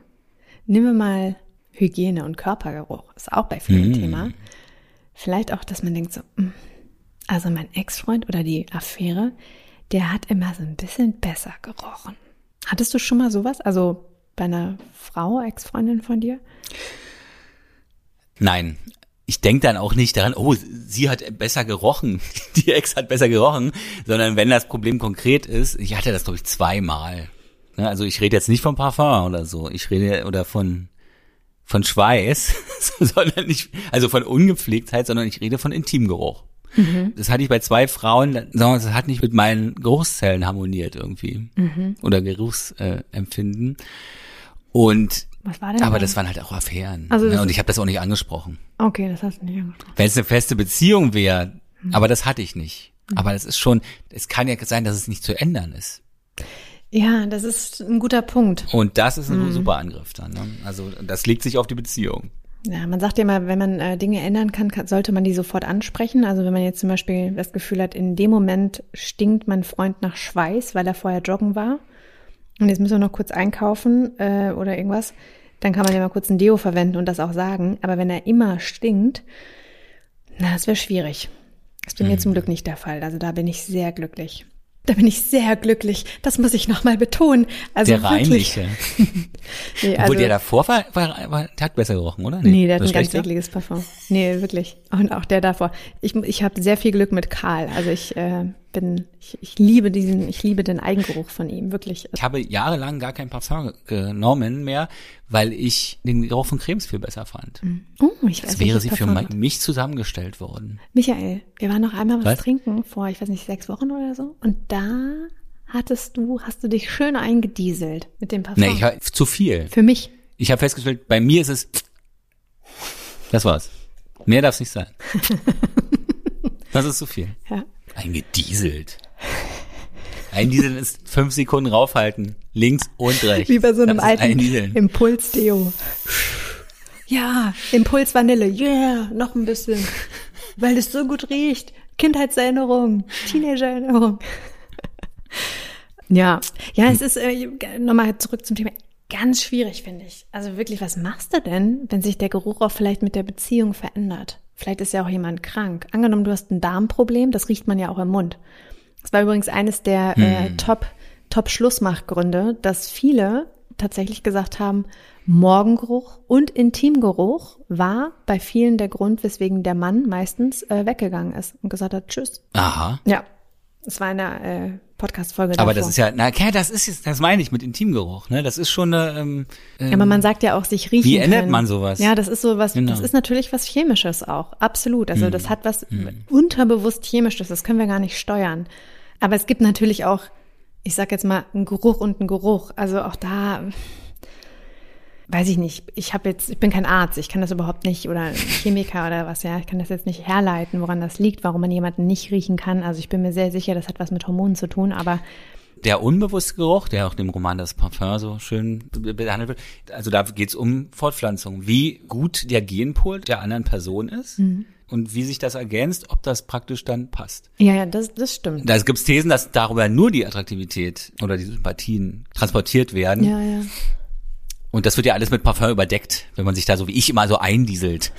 Nehmen wir mal Hygiene und Körpergeruch. Ist auch bei vielen mm. Thema. Vielleicht auch, dass man denkt so, hm, also mein Ex-Freund oder die Affäre, der hat immer so ein bisschen besser gerochen. Hattest du schon mal sowas? Also bei einer Frau, Ex-Freundin von dir? Nein. Ich denke dann auch nicht daran, oh, sie hat besser gerochen, [laughs] die Ex hat besser gerochen, sondern wenn das Problem konkret ist, ich hatte das glaube ich zweimal. Ne, also ich rede jetzt nicht von Parfum oder so, ich rede oder von von Schweiß, [laughs] sondern nicht, also von Ungepflegtheit, sondern ich rede von Intimgeruch. Mhm. Das hatte ich bei zwei Frauen, das hat nicht mit meinen Geruchszellen harmoniert irgendwie. Mhm. Oder Geruchsempfinden. Äh, Und was war denn aber da? das waren halt auch Affären. Also ne? Und ich habe das auch nicht angesprochen. Okay, das hast du nicht angesprochen. Wenn es eine feste Beziehung wäre, mhm. aber das hatte ich nicht. Mhm. Aber das ist schon, es kann ja sein, dass es nicht zu ändern ist. Ja, das ist ein guter Punkt. Und das ist ein mhm. super Angriff dann. Ne? Also das legt sich auf die Beziehung. Ja, man sagt ja immer, wenn man äh, Dinge ändern kann, kann, sollte man die sofort ansprechen. Also wenn man jetzt zum Beispiel das Gefühl hat, in dem Moment stinkt mein Freund nach Schweiß, weil er vorher joggen war und jetzt müssen wir noch kurz einkaufen äh, oder irgendwas, dann kann man ja mal kurz ein Deo verwenden und das auch sagen. Aber wenn er immer stinkt, na, das wäre schwierig. Das ist bei mhm. mir zum Glück nicht der Fall. Also da bin ich sehr glücklich. Da bin ich sehr glücklich. Das muss ich nochmal betonen. Also der reinliche. [laughs] nee, also, Obwohl der davor war, war, war, der hat besser gerochen, oder? Nee, nee der hat ein ganz ekliges Parfum. Nee, wirklich. Und auch der davor. Ich, ich habe sehr viel Glück mit Karl. Also ich äh, bin, ich, ich liebe diesen, ich liebe den Eigengeruch von ihm, wirklich. Ich habe jahrelang gar kein Parfum genommen mehr, weil ich den Geruch von Cremes viel besser fand. Mhm. Oh, ich weiß Als wäre sie für mich zusammengestellt worden. Michael, wir waren noch einmal was, was trinken vor, ich weiß nicht, sechs Wochen oder so. Und da hattest du, hast du dich schön eingedieselt mit dem Parfum. Nee, ich, zu viel. Für mich. Ich habe festgestellt, bei mir ist es, das war's. Mehr darf es nicht sein. [laughs] das ist zu viel. Ja. Eingedieselt. Eindieseln ist fünf Sekunden raufhalten. Links und rechts. Wie bei so einem alten Impuls-Deo. Ja, Impuls Vanille. Yeah, noch ein bisschen. Weil es so gut riecht. Kindheitserinnerung, Teenagererinnerung. ja, ja, es ist äh, nochmal zurück zum Thema. Ganz schwierig, finde ich. Also wirklich, was machst du denn, wenn sich der Geruch auch vielleicht mit der Beziehung verändert? Vielleicht ist ja auch jemand krank. Angenommen, du hast ein Darmproblem, das riecht man ja auch im Mund. Das war übrigens eines der äh, hm. äh, Top, Top Schlussmachgründe, dass viele tatsächlich gesagt haben, Morgengeruch und Intimgeruch war bei vielen der Grund, weswegen der Mann meistens äh, weggegangen ist und gesagt hat, tschüss. Aha. Ja. Es war eine äh, Podcast-Folge Aber das ist ja, na, okay, das ist jetzt, das meine ich mit Intimgeruch, ne? Das ist schon eine, ähm, ähm, Aber man sagt ja auch, sich riechen Wie ändert man sowas? Ja, das ist so was, genau. das ist natürlich was Chemisches auch. Absolut. Also, hm. das hat was hm. unterbewusst Chemisches. Das können wir gar nicht steuern. Aber es gibt natürlich auch, ich sag jetzt mal, einen Geruch und einen Geruch. Also auch da, weiß ich nicht. Ich habe jetzt, ich bin kein Arzt, ich kann das überhaupt nicht oder Chemiker oder was ja, ich kann das jetzt nicht herleiten, woran das liegt, warum man jemanden nicht riechen kann. Also ich bin mir sehr sicher, das hat was mit Hormonen zu tun, aber der unbewusste Geruch, der auch im Roman das Parfum so schön behandelt wird, also da geht es um Fortpflanzung, wie gut der Genpool der anderen Person ist. Mhm und wie sich das ergänzt, ob das praktisch dann passt. Ja, ja, das, das stimmt. Da gibt es Thesen, dass darüber nur die Attraktivität oder die Sympathien transportiert werden. Ja, ja. Und das wird ja alles mit Parfum überdeckt, wenn man sich da so wie ich immer so eindieselt.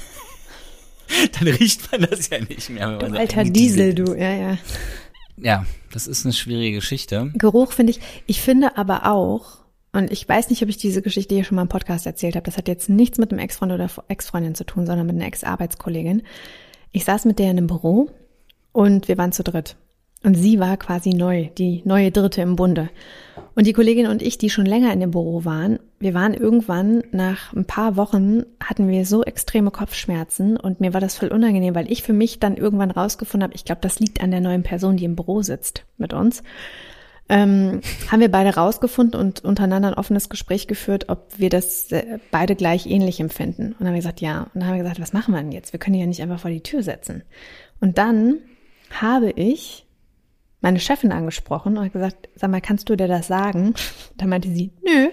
[laughs] Dann riecht man das ja nicht mehr. du so alter Diesel, du, ja, ja. Ja, das ist eine schwierige Geschichte. Geruch finde ich, ich finde aber auch, und ich weiß nicht, ob ich diese Geschichte hier schon mal im Podcast erzählt habe. Das hat jetzt nichts mit einem Ex-Freund oder Ex-Freundin zu tun, sondern mit einer Ex-Arbeitskollegin. Ich saß mit der in einem Büro und wir waren zu dritt. Und sie war quasi neu, die neue Dritte im Bunde. Und die Kollegin und ich, die schon länger in dem Büro waren, wir waren irgendwann nach ein paar Wochen, hatten wir so extreme Kopfschmerzen und mir war das voll unangenehm, weil ich für mich dann irgendwann rausgefunden habe, ich glaube, das liegt an der neuen Person, die im Büro sitzt mit uns ähm, haben wir beide rausgefunden und untereinander ein offenes Gespräch geführt, ob wir das äh, beide gleich ähnlich empfinden. Und dann haben wir gesagt, ja. Und dann haben wir gesagt, was machen wir denn jetzt? Wir können ja nicht einfach vor die Tür setzen. Und dann habe ich meine Chefin angesprochen und gesagt, sag mal, kannst du dir das sagen? Da meinte sie, nö,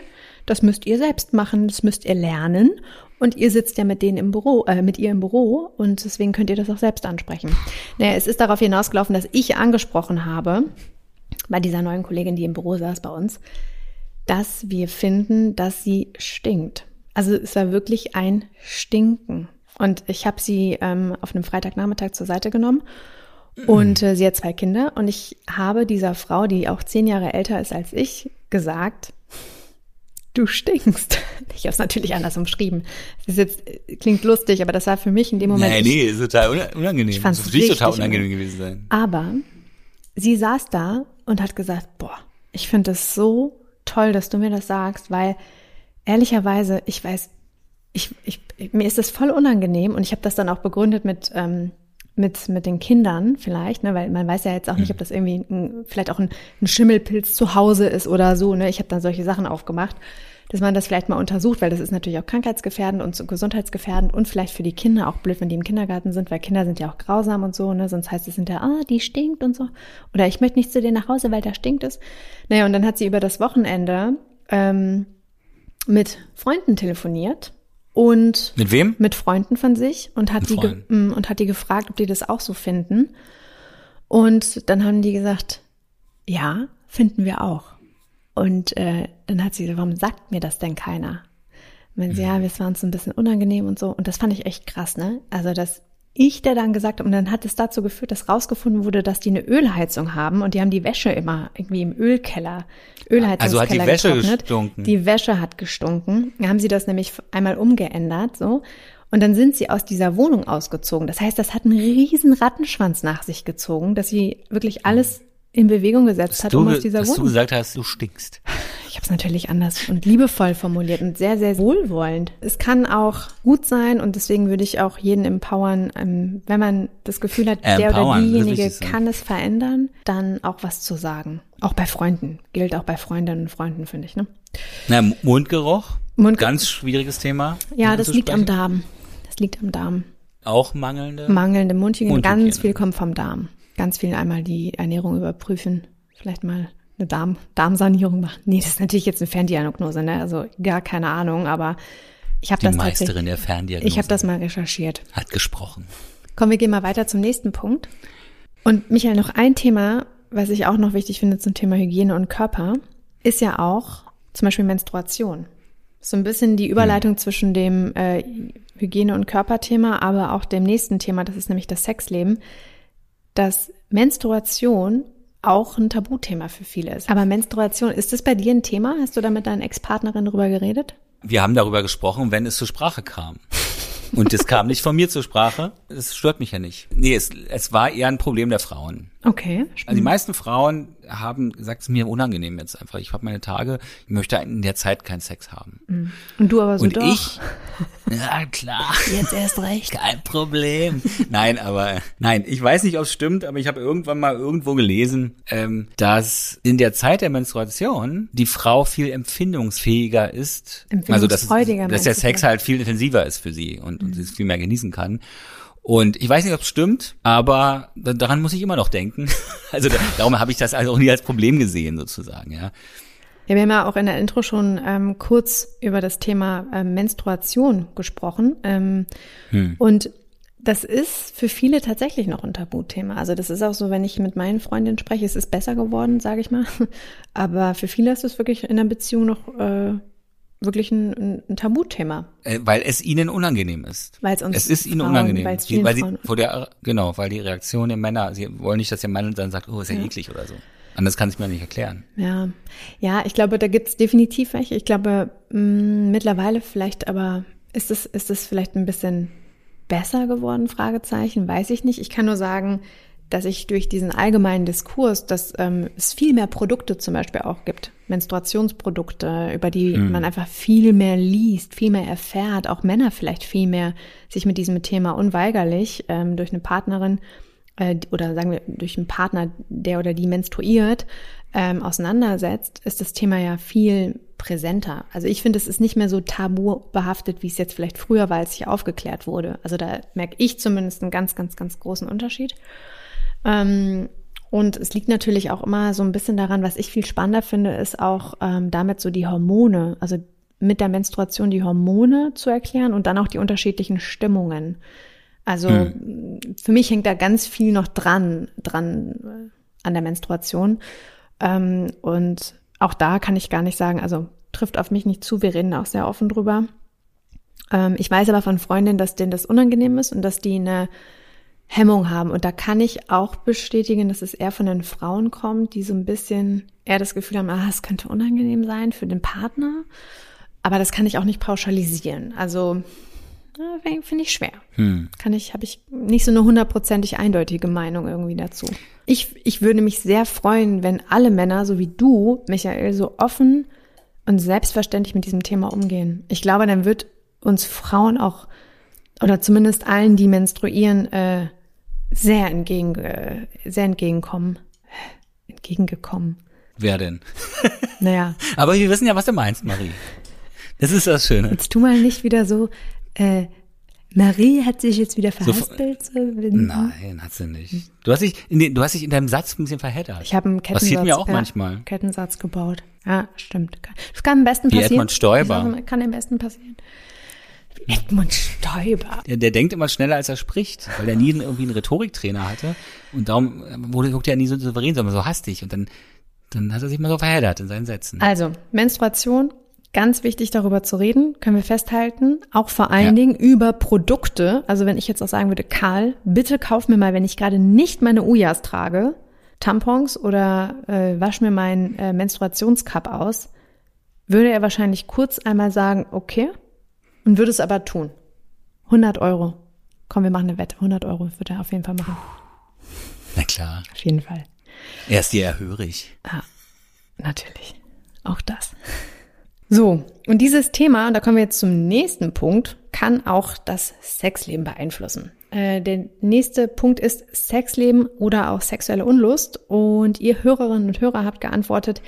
das müsst ihr selbst machen, das müsst ihr lernen. Und ihr sitzt ja mit denen im Büro, äh, mit ihr im Büro und deswegen könnt ihr das auch selbst ansprechen. Naja, es ist darauf hinausgelaufen, dass ich angesprochen habe, bei dieser neuen Kollegin, die im Büro saß bei uns, dass wir finden, dass sie stinkt. Also es war wirklich ein Stinken. Und ich habe sie ähm, auf einem Freitagnachmittag zur Seite genommen und äh, sie hat zwei Kinder und ich habe dieser Frau, die auch zehn Jahre älter ist als ich, gesagt, du stinkst. [laughs] Ich habe es natürlich anders umschrieben. Das jetzt, klingt lustig, aber das war für mich in dem Moment. Nee, nee, ist total unangenehm. Ich fand's das muss total unangenehm gewesen sein. Aber sie saß da und hat gesagt, boah, ich finde es so toll, dass du mir das sagst, weil ehrlicherweise, ich weiß, ich, ich, mir ist das voll unangenehm und ich habe das dann auch begründet mit, ähm, mit, mit den Kindern vielleicht, ne, weil man weiß ja jetzt auch nicht, ob das irgendwie ein, vielleicht auch ein, ein Schimmelpilz zu Hause ist oder so, ne. Ich habe dann solche Sachen aufgemacht, dass man das vielleicht mal untersucht, weil das ist natürlich auch krankheitsgefährdend und gesundheitsgefährdend und vielleicht für die Kinder auch blöd, wenn die im Kindergarten sind, weil Kinder sind ja auch grausam und so, ne, sonst heißt es hinterher, ah, die stinkt und so. Oder ich möchte nicht zu dir nach Hause, weil da stinkt es. Naja, und dann hat sie über das Wochenende ähm, mit Freunden telefoniert und mit wem? Mit Freunden von sich und hat die mm, und hat die gefragt, ob die das auch so finden. Und dann haben die gesagt, ja, finden wir auch. Und äh, dann hat sie gesagt, warum sagt mir das denn keiner? Meinen sie, ja, es war uns ein bisschen unangenehm und so. Und das fand ich echt krass, ne? Also, dass ich der dann gesagt habe, und dann hat es dazu geführt, dass rausgefunden wurde, dass die eine Ölheizung haben und die haben die Wäsche immer irgendwie im Ölkeller, Ölheizungskeller Also hat die Wäsche getrocknet. gestunken. Die Wäsche hat gestunken. Dann haben sie das nämlich einmal umgeändert, so. Und dann sind sie aus dieser Wohnung ausgezogen. Das heißt, das hat einen riesen Rattenschwanz nach sich gezogen, dass sie wirklich alles in Bewegung gesetzt dass hat, du, um aus dieser dass Wohnung. du gesagt hast, du stinkst. Ich habe es natürlich anders und liebevoll formuliert und sehr, sehr wohlwollend. Es kann auch gut sein und deswegen würde ich auch jeden empowern, ähm, wenn man das Gefühl hat, der oder Empowern, ist diejenige kann es verändern, dann auch was zu sagen. Auch bei Freunden. Gilt auch bei Freundinnen und Freunden, finde ich. Ne? Na, Mundgeruch. Mundge- Ganz schwieriges Thema. Ja, das liegt am. Darm. Das liegt am Darm. Auch mangelnde. Mangelnde Mundhygiene, ganz Mundhygiene. viel kommt vom Darm. Ganz viel einmal die Ernährung überprüfen. Vielleicht mal eine Darm, Darmsanierung machen. Nee, das ist natürlich jetzt eine Ferndiagnose, ne? Also gar keine Ahnung, aber ich habe die das tatsächlich. Meisterin der Ferndiagnose. Ich habe das mal recherchiert. Hat gesprochen. Komm, wir gehen mal weiter zum nächsten Punkt. Und Michael, noch ein Thema, was ich auch noch wichtig finde zum Thema Hygiene und Körper, ist ja auch zum Beispiel Menstruation. So ein bisschen die Überleitung zwischen dem äh, Hygiene- und Körperthema, aber auch dem nächsten Thema, das ist nämlich das Sexleben, dass Menstruation auch ein Tabuthema für viele ist. Aber Menstruation, ist das bei dir ein Thema? Hast du da mit deinen Ex-Partnerin drüber geredet? Wir haben darüber gesprochen, wenn es zur Sprache kam. Und es kam nicht von mir zur Sprache. Es stört mich ja nicht. Nee, es, es war eher ein Problem der Frauen. Okay. Also die meisten Frauen haben gesagt, es ist mir unangenehm jetzt einfach. Ich habe meine Tage, ich möchte in der Zeit keinen Sex haben. Und du aber so Und doch. ich, [laughs] ja klar, Jetzt erst recht. kein Problem. Nein, aber nein, ich weiß nicht, ob es stimmt, aber ich habe irgendwann mal irgendwo gelesen, ähm, dass in der Zeit der Menstruation die Frau viel empfindungsfähiger ist. Also dass, Empfindungsfreudiger, dass der Sex halt viel intensiver ist für sie und, und sie es viel mehr genießen kann. Und ich weiß nicht, ob es stimmt, aber da- daran muss ich immer noch denken. [laughs] Also da, darum habe ich das also auch nie als Problem gesehen, sozusagen, ja. Ja, wir haben ja auch in der Intro schon ähm, kurz über das Thema ähm, Menstruation gesprochen. Ähm, Und das ist für viele tatsächlich noch ein Tabuthema. Also das ist auch so, wenn ich mit meinen Freundinnen spreche, es ist besser geworden, sage ich mal. [laughs] Aber für viele ist es wirklich in der Beziehung noch äh, wirklich ein, ein, Tabuthema. Äh, weil es ihnen unangenehm ist. Weil es uns es ist ihnen Frauen- unangenehm, weil es Sie- weil sie Frauen- vor der genau, weil die Reaktion der Männer, sie wollen nicht, dass der Mann dann sagt, oh, ist ja, eklig oder so. Anders kann ich mir nicht erklären. Ja, ja, ich glaube, da gibt's definitiv welche. Ich glaube, mh, mittlerweile vielleicht, aber ist es, ist es vielleicht ein bisschen besser geworden? Fragezeichen, weiß ich nicht. Ich kann nur sagen, dass ich durch diesen allgemeinen Diskurs, dass ähm, es viel mehr Produkte zum Beispiel auch gibt, Menstruationsprodukte, über die man einfach viel mehr liest, viel mehr erfährt, auch Männer vielleicht viel mehr sich mit diesem Thema unweigerlich ähm, durch eine Partnerin äh, oder sagen wir durch einen Partner, der oder die menstruiert, ähm, auseinandersetzt, ist das Thema ja viel präsenter. Also ich finde, es ist nicht mehr so tabu behaftet, wie es jetzt vielleicht früher war, als ich aufgeklärt wurde. Also da merke ich zumindest einen ganz, ganz, ganz großen Unterschied. Ähm, und es liegt natürlich auch immer so ein bisschen daran, was ich viel spannender finde, ist auch ähm, damit so die Hormone, also mit der Menstruation die Hormone zu erklären und dann auch die unterschiedlichen Stimmungen. Also für mich hängt da ganz viel noch dran, dran äh, an der Menstruation. Ähm, und auch da kann ich gar nicht sagen, also trifft auf mich nicht zu, wir reden auch sehr offen drüber. Ähm, ich weiß aber von Freundinnen, dass denen das unangenehm ist und dass die eine Hemmung haben. Und da kann ich auch bestätigen, dass es eher von den Frauen kommt, die so ein bisschen eher das Gefühl haben, ah, es könnte unangenehm sein für den Partner. Aber das kann ich auch nicht pauschalisieren. Also finde ich schwer. Hm. Kann ich, habe ich nicht so eine hundertprozentig eindeutige Meinung irgendwie dazu. Ich, ich würde mich sehr freuen, wenn alle Männer, so wie du, Michael, so offen und selbstverständlich mit diesem Thema umgehen. Ich glaube, dann wird uns Frauen auch, oder zumindest allen, die menstruieren, äh, sehr entgegen, äh, sehr entgegenkommen. Entgegengekommen. Wer denn? [laughs] Naja. Aber wir wissen ja, was du meinst, Marie. Das ist das Schöne. Jetzt tu mal nicht wieder so, äh, Marie hat sich jetzt wieder verhaspelt. So, nein, hat sie nicht. Du hast dich in, den, du hast dich in deinem Satz ein bisschen verheddert. Ich habe einen Kettensatz. Passiert mir auch manchmal. Kettensatz gebaut. Ja, stimmt. Das kann am besten Wie passieren. Edmund Stoiber. Kann am besten passieren. Edmund Stoiber. Der, der denkt immer schneller, als er spricht, weil er nie irgendwie einen Rhetoriktrainer hatte. Und darum wurde, guckt er nie so souverän, sondern so hastig. Und dann, dann hat er sich mal so verheddert in seinen Sätzen. Also, Menstruation Ganz wichtig darüber zu reden, können wir festhalten, auch vor allen ja. Dingen über Produkte. Also wenn ich jetzt auch sagen würde, Karl, bitte kauf mir mal, wenn ich gerade nicht meine Ujas trage, Tampons oder äh, wasch mir meinen äh, Menstruationscup aus, würde er wahrscheinlich kurz einmal sagen, okay, und würde es aber tun. 100 Euro. Komm, wir machen eine Wette. 100 Euro würde er auf jeden Fall machen. Na klar. Auf jeden Fall. Er ist dir erhörig. Ah, natürlich. Auch das. So, und dieses Thema, und da kommen wir jetzt zum nächsten Punkt, kann auch das Sexleben beeinflussen. Äh, der nächste Punkt ist Sexleben oder auch sexuelle Unlust. Und ihr Hörerinnen und Hörer habt geantwortet,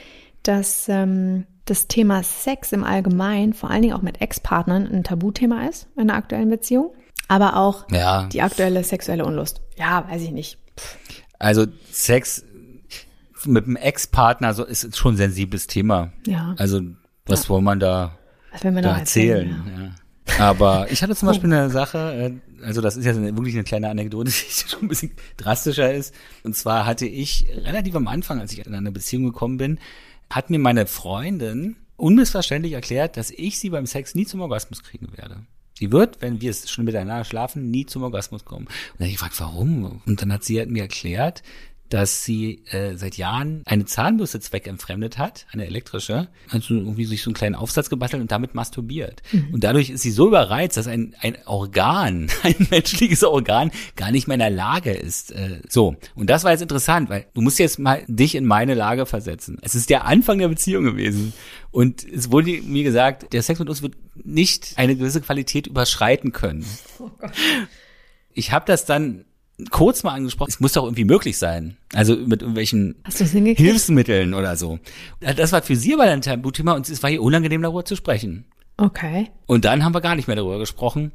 dass ähm, das Thema Sex im Allgemeinen, vor allen Dingen auch mit Ex-Partnern, ein Tabuthema ist in einer aktuellen Beziehung. Aber auch ja. die aktuelle sexuelle Unlust. Ja, weiß ich nicht. Pff. Also Sex mit einem Ex-Partner so ist schon ein sensibles Thema. Ja. Also was ja. wollen man da, man da erzählen? erzählen ja. Aber ich hatte zum Beispiel eine Sache, äh, also das ist ja wirklich eine kleine Anekdote, [laughs] die schon ein bisschen drastischer ist. Und zwar hatte ich relativ am Anfang, als ich in eine Beziehung gekommen bin, hat mir meine Freundin unmissverständlich erklärt, dass ich sie beim Sex nie zum Orgasmus kriegen werde. Sie wird, wenn wir schon miteinander schlafen, nie zum Orgasmus kommen. Und dann habe ich gefragt, warum? Und dann hat sie halt mir erklärt, dass sie äh, seit Jahren eine Zahnbürste zweckentfremdet hat, eine elektrische, also irgendwie sich so einen kleinen Aufsatz gebastelt und damit masturbiert. Mhm. Und dadurch ist sie so überreizt, dass ein, ein Organ, [laughs] ein menschliches Organ, gar nicht mehr in der Lage ist. Äh, so. Und das war jetzt interessant, weil du musst jetzt mal dich in meine Lage versetzen. Es ist der Anfang der Beziehung gewesen. Und es wurde mir gesagt, der Sex mit uns wird nicht eine gewisse Qualität überschreiten können. Oh. Ich habe das dann kurz mal angesprochen, es muss doch irgendwie möglich sein. Also mit irgendwelchen Hilfsmitteln oder so. Das war für sie aber ein Tabuthema und es war ihr unangenehm darüber zu sprechen. Okay. Und dann haben wir gar nicht mehr darüber gesprochen.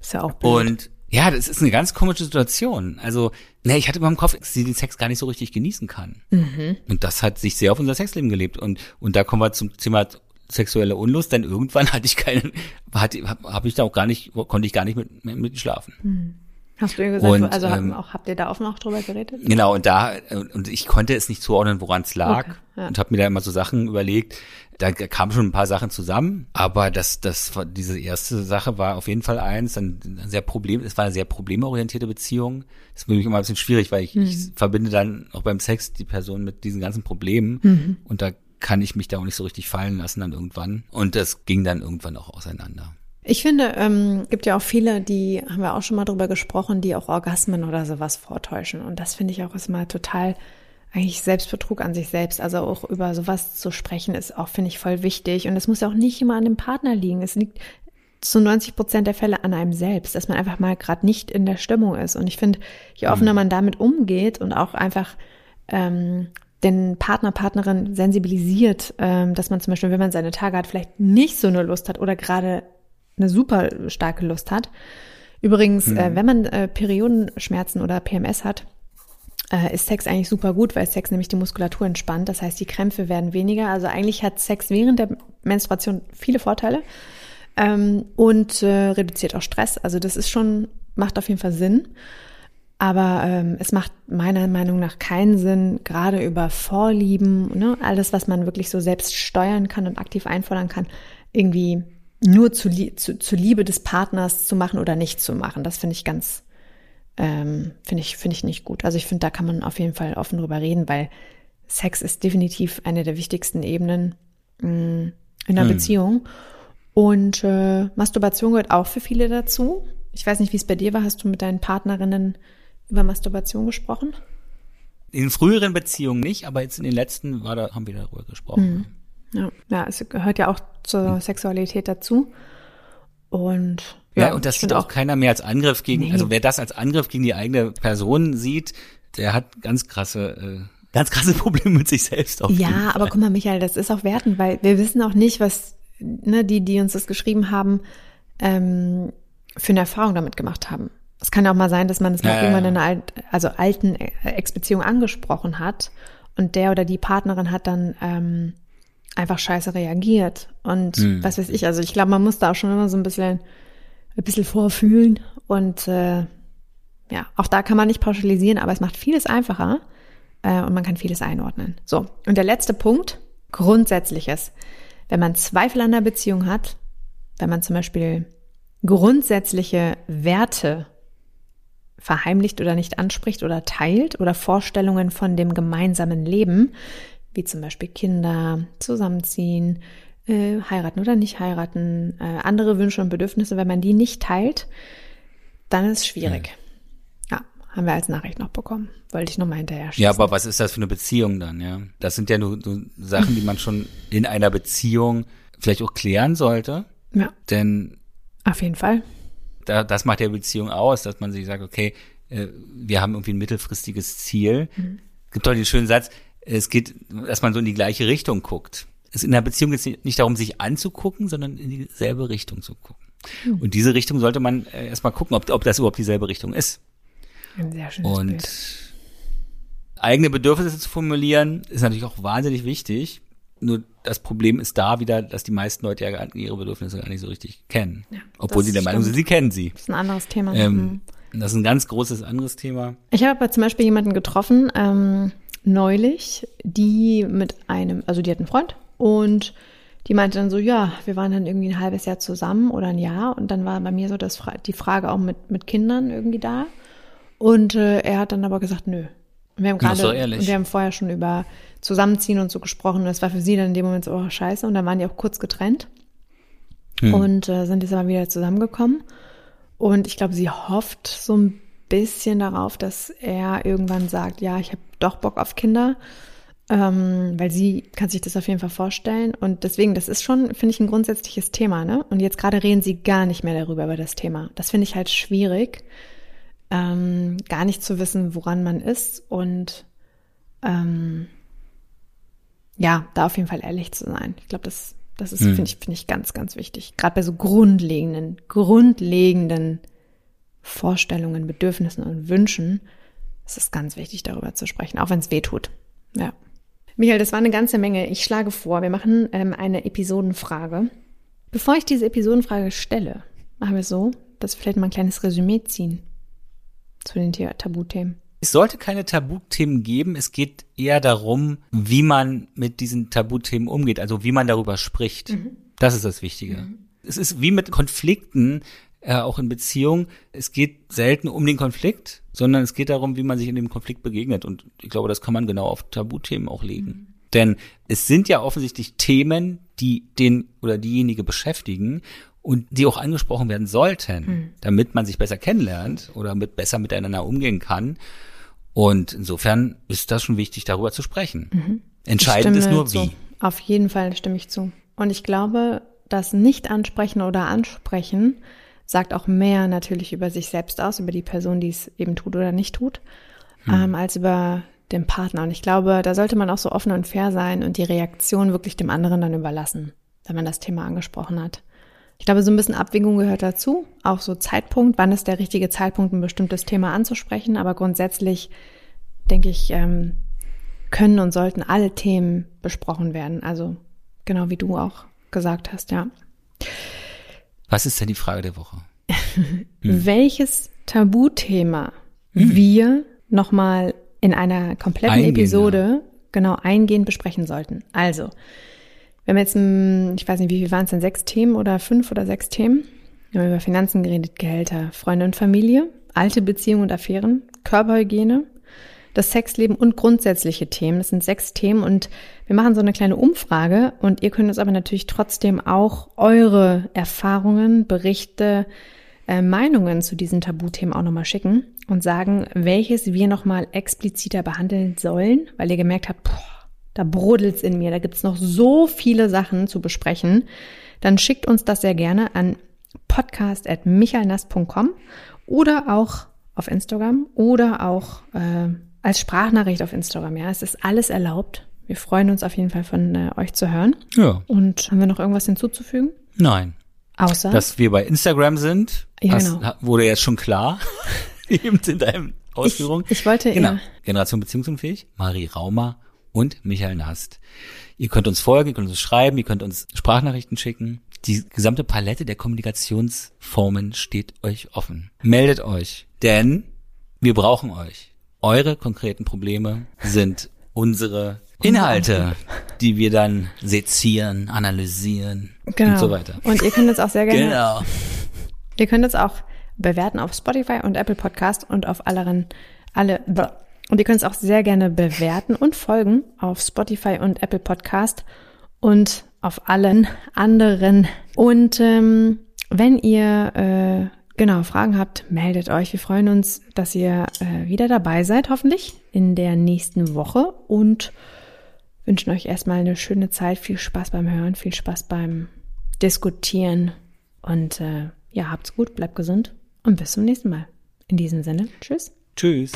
Ist ja auch blöd. Und ja, das ist eine ganz komische Situation. Also, ne, ich hatte immer im Kopf, dass sie den Sex gar nicht so richtig genießen kann. Mhm. Und das hat sich sehr auf unser Sexleben gelebt. Und, und da kommen wir zum Thema sexuelle Unlust, denn irgendwann [laughs] hatte ich keinen, hatte, habe ich da auch gar nicht, konnte ich gar nicht mit, mit schlafen. Mhm. Hast du gesagt, und, also ähm, auch, habt ihr da offen auch drüber geredet? Genau, und da, und ich konnte es nicht zuordnen, woran es lag. Okay, ja. Und habe mir da immer so Sachen überlegt. Da kamen schon ein paar Sachen zusammen, aber das, das, diese erste Sache war auf jeden Fall eins, ein, sehr Problem, es war eine sehr problemorientierte Beziehung. Das ist für mich immer ein bisschen schwierig, weil ich, mhm. ich verbinde dann auch beim Sex die Person mit diesen ganzen Problemen mhm. und da kann ich mich da auch nicht so richtig fallen lassen dann irgendwann. Und das ging dann irgendwann auch auseinander. Ich finde, ähm, gibt ja auch viele, die haben wir auch schon mal drüber gesprochen, die auch Orgasmen oder sowas vortäuschen. Und das finde ich auch erstmal total eigentlich Selbstbetrug an sich selbst. Also auch über sowas zu sprechen ist auch, finde ich, voll wichtig. Und es muss ja auch nicht immer an dem Partner liegen. Es liegt zu 90 Prozent der Fälle an einem selbst, dass man einfach mal gerade nicht in der Stimmung ist. Und ich finde, je offener mhm. man damit umgeht und auch einfach ähm, den Partner, Partnerin sensibilisiert, ähm, dass man zum Beispiel, wenn man seine Tage hat, vielleicht nicht so eine Lust hat oder gerade eine super starke Lust hat. Übrigens, mhm. äh, wenn man äh, Periodenschmerzen oder PMS hat, äh, ist Sex eigentlich super gut, weil Sex nämlich die Muskulatur entspannt. Das heißt, die Krämpfe werden weniger. Also eigentlich hat Sex während der Menstruation viele Vorteile ähm, und äh, reduziert auch Stress. Also das ist schon, macht auf jeden Fall Sinn. Aber ähm, es macht meiner Meinung nach keinen Sinn, gerade über Vorlieben, ne, alles, was man wirklich so selbst steuern kann und aktiv einfordern kann, irgendwie nur zu, zu, zu Liebe des Partners zu machen oder nicht zu machen. Das finde ich ganz, ähm, finde ich, finde ich nicht gut. Also ich finde, da kann man auf jeden Fall offen drüber reden, weil Sex ist definitiv eine der wichtigsten Ebenen mh, mm, in einer hm. Beziehung. Und äh, Masturbation gehört auch für viele dazu. Ich weiß nicht, wie es bei dir war. Hast du mit deinen Partnerinnen über Masturbation gesprochen? In früheren Beziehungen nicht, aber jetzt in den letzten war da, haben wir darüber gesprochen. Hm. Ja, ja, es gehört ja auch zur hm. Sexualität dazu. Und ja, ja und das sieht auch keiner mehr als Angriff gegen, nee. also wer das als Angriff gegen die eigene Person sieht, der hat ganz krasse, äh, ganz krasse [laughs] Probleme mit sich selbst. Auf ja, aber guck mal, Michael, das ist auch wertend, weil wir wissen auch nicht, was ne, die, die uns das geschrieben haben, ähm, für eine Erfahrung damit gemacht haben. Es kann auch mal sein, dass man es noch ja, irgendwann in einer alt, also alten Ex-Beziehung angesprochen hat und der oder die Partnerin hat dann ähm, einfach scheiße reagiert. Und hm. was weiß ich, also ich glaube, man muss da auch schon immer so ein bisschen, ein bisschen vorfühlen. Und äh, ja, auch da kann man nicht pauschalisieren, aber es macht vieles einfacher äh, und man kann vieles einordnen. So, und der letzte Punkt, Grundsätzliches. Wenn man Zweifel an der Beziehung hat, wenn man zum Beispiel grundsätzliche Werte verheimlicht oder nicht anspricht oder teilt oder Vorstellungen von dem gemeinsamen Leben, wie zum Beispiel Kinder, zusammenziehen, äh, heiraten oder nicht heiraten, äh, andere Wünsche und Bedürfnisse, wenn man die nicht teilt, dann ist es schwierig. Ja. ja, haben wir als Nachricht noch bekommen. Wollte ich nochmal hinterher schießen. Ja, aber was ist das für eine Beziehung dann, ja? Das sind ja nur, nur Sachen, die man schon in einer Beziehung vielleicht auch klären sollte. Ja. Denn auf jeden Fall. Da, das macht ja Beziehung aus, dass man sich sagt, okay, äh, wir haben irgendwie ein mittelfristiges Ziel. Mhm. Es gibt doch den schönen Satz, es geht, dass man so in die gleiche Richtung guckt. Es in der Beziehung geht es nicht darum, sich anzugucken, sondern in dieselbe Richtung zu gucken. Mhm. Und diese Richtung sollte man äh, erstmal gucken, ob, ob das überhaupt dieselbe Richtung ist. Ein sehr schönes Und Bild. eigene Bedürfnisse zu formulieren, ist natürlich auch wahnsinnig wichtig. Nur das Problem ist da wieder, dass die meisten Leute ja ihre Bedürfnisse gar nicht so richtig kennen. Ja, Obwohl sie der Meinung sind, sie kennen sie. Das ist ein anderes Thema. Ähm, mhm. Das ist ein ganz großes anderes Thema. Ich habe aber zum Beispiel jemanden getroffen, ähm, neulich, die mit einem, also die hat einen Freund und die meinte dann so, ja, wir waren dann irgendwie ein halbes Jahr zusammen oder ein Jahr und dann war bei mir so das, die Frage auch mit, mit Kindern irgendwie da. Und äh, er hat dann aber gesagt, nö. Und wir haben gerade, und wir haben vorher schon über Zusammenziehen und so gesprochen. Und das war für sie dann in dem Moment so, oh, scheiße. Und dann waren die auch kurz getrennt. Hm. Und äh, sind jetzt aber wieder zusammengekommen. Und ich glaube, sie hofft so ein bisschen darauf, dass er irgendwann sagt, ja, ich habe doch Bock auf Kinder. Ähm, weil sie kann sich das auf jeden Fall vorstellen. Und deswegen, das ist schon, finde ich, ein grundsätzliches Thema. Ne? Und jetzt gerade reden sie gar nicht mehr darüber, über das Thema. Das finde ich halt schwierig, ähm, gar nicht zu wissen, woran man ist und ähm, ja, da auf jeden Fall ehrlich zu sein. Ich glaube, das, das ist, hm. finde ich, finde ich ganz, ganz wichtig. Gerade bei so grundlegenden, grundlegenden Vorstellungen, Bedürfnissen und Wünschen ist es ganz wichtig, darüber zu sprechen, auch wenn es weh tut. Ja. Michael, das war eine ganze Menge. Ich schlage vor, wir machen ähm, eine Episodenfrage. Bevor ich diese Episodenfrage stelle, machen wir es so, dass wir vielleicht mal ein kleines Resümee ziehen zu den Tabuthemen. Es sollte keine Tabuthemen geben. Es geht eher darum, wie man mit diesen Tabuthemen umgeht, also wie man darüber spricht. Mhm. Das ist das Wichtige. Mhm. Es ist wie mit Konflikten, äh, auch in Beziehungen. Es geht selten um den Konflikt, sondern es geht darum, wie man sich in dem Konflikt begegnet. Und ich glaube, das kann man genau auf Tabuthemen auch legen. Mhm. Denn es sind ja offensichtlich Themen, die den oder diejenige beschäftigen und die auch angesprochen werden sollten, mhm. damit man sich besser kennenlernt oder mit besser miteinander umgehen kann. Und insofern ist das schon wichtig, darüber zu sprechen. Mhm. Entscheidend ist nur wie. Auf jeden Fall stimme ich zu. Und ich glaube, das Nicht-Ansprechen oder Ansprechen sagt auch mehr natürlich über sich selbst aus, über die Person, die es eben tut oder nicht tut, hm. ähm, als über den Partner. Und ich glaube, da sollte man auch so offen und fair sein und die Reaktion wirklich dem anderen dann überlassen, wenn man das Thema angesprochen hat. Ich glaube, so ein bisschen Abwägung gehört dazu. Auch so Zeitpunkt, wann ist der richtige Zeitpunkt, ein bestimmtes Thema anzusprechen. Aber grundsätzlich denke ich, ähm, können und sollten alle Themen besprochen werden. Also genau wie du auch gesagt hast, ja. Was ist denn die Frage der Woche? [laughs] hm. Welches Tabuthema hm. wir nochmal in einer kompletten Eingehen, Episode genau eingehend besprechen sollten. Also, wir haben jetzt, ich weiß nicht, wie viel waren es denn, sechs Themen oder fünf oder sechs Themen? Wir haben über Finanzen geredet, Gehälter, Freunde und Familie. alte Beziehungen und Affären, Körperhygiene, das Sexleben und grundsätzliche Themen. Das sind sechs Themen und wir machen so eine kleine Umfrage und ihr könnt uns aber natürlich trotzdem auch eure Erfahrungen, Berichte, äh, Meinungen zu diesen Tabuthemen auch nochmal schicken und sagen, welches wir nochmal expliziter behandeln sollen, weil ihr gemerkt habt, boah, da brodelt's in mir, da gibt's noch so viele Sachen zu besprechen. Dann schickt uns das sehr gerne an podcast.michalnast.com oder auch auf Instagram oder auch äh, als Sprachnachricht auf Instagram. Ja, es ist alles erlaubt. Wir freuen uns auf jeden Fall von äh, euch zu hören. Ja. Und haben wir noch irgendwas hinzuzufügen? Nein. Außer? Dass wir bei Instagram sind, Ja, das genau. wurde jetzt schon klar. [laughs] Eben in deinem Ausführung. Ich, ich wollte Genau. eher. Generation Beziehungsunfähig, Marie Raumer und Michael Nast. Ihr könnt uns folgen, ihr könnt uns schreiben, ihr könnt uns Sprachnachrichten schicken. Die gesamte Palette der Kommunikationsformen steht euch offen. Meldet euch, denn wir brauchen euch. Eure konkreten Probleme sind unsere Inhalte, die wir dann sezieren, analysieren Genau. und so weiter. Und ihr könnt uns auch sehr gerne Genau. Ihr könnt uns auch bewerten auf Spotify und Apple Podcast und auf alleren, alle, und ihr könnt uns auch sehr gerne bewerten und folgen auf Spotify und Apple Podcast und auf allen anderen. Und ähm, wenn ihr äh, genau Fragen habt, meldet euch. Wir freuen uns, dass ihr äh, wieder dabei seid, hoffentlich in der nächsten Woche und wünschen euch erstmal eine schöne Zeit. Viel Spaß beim Hören, viel Spaß beim Diskutieren und äh, ja, habt's gut, bleibt gesund und bis zum nächsten Mal. In diesem Sinne, tschüss. Tschüss.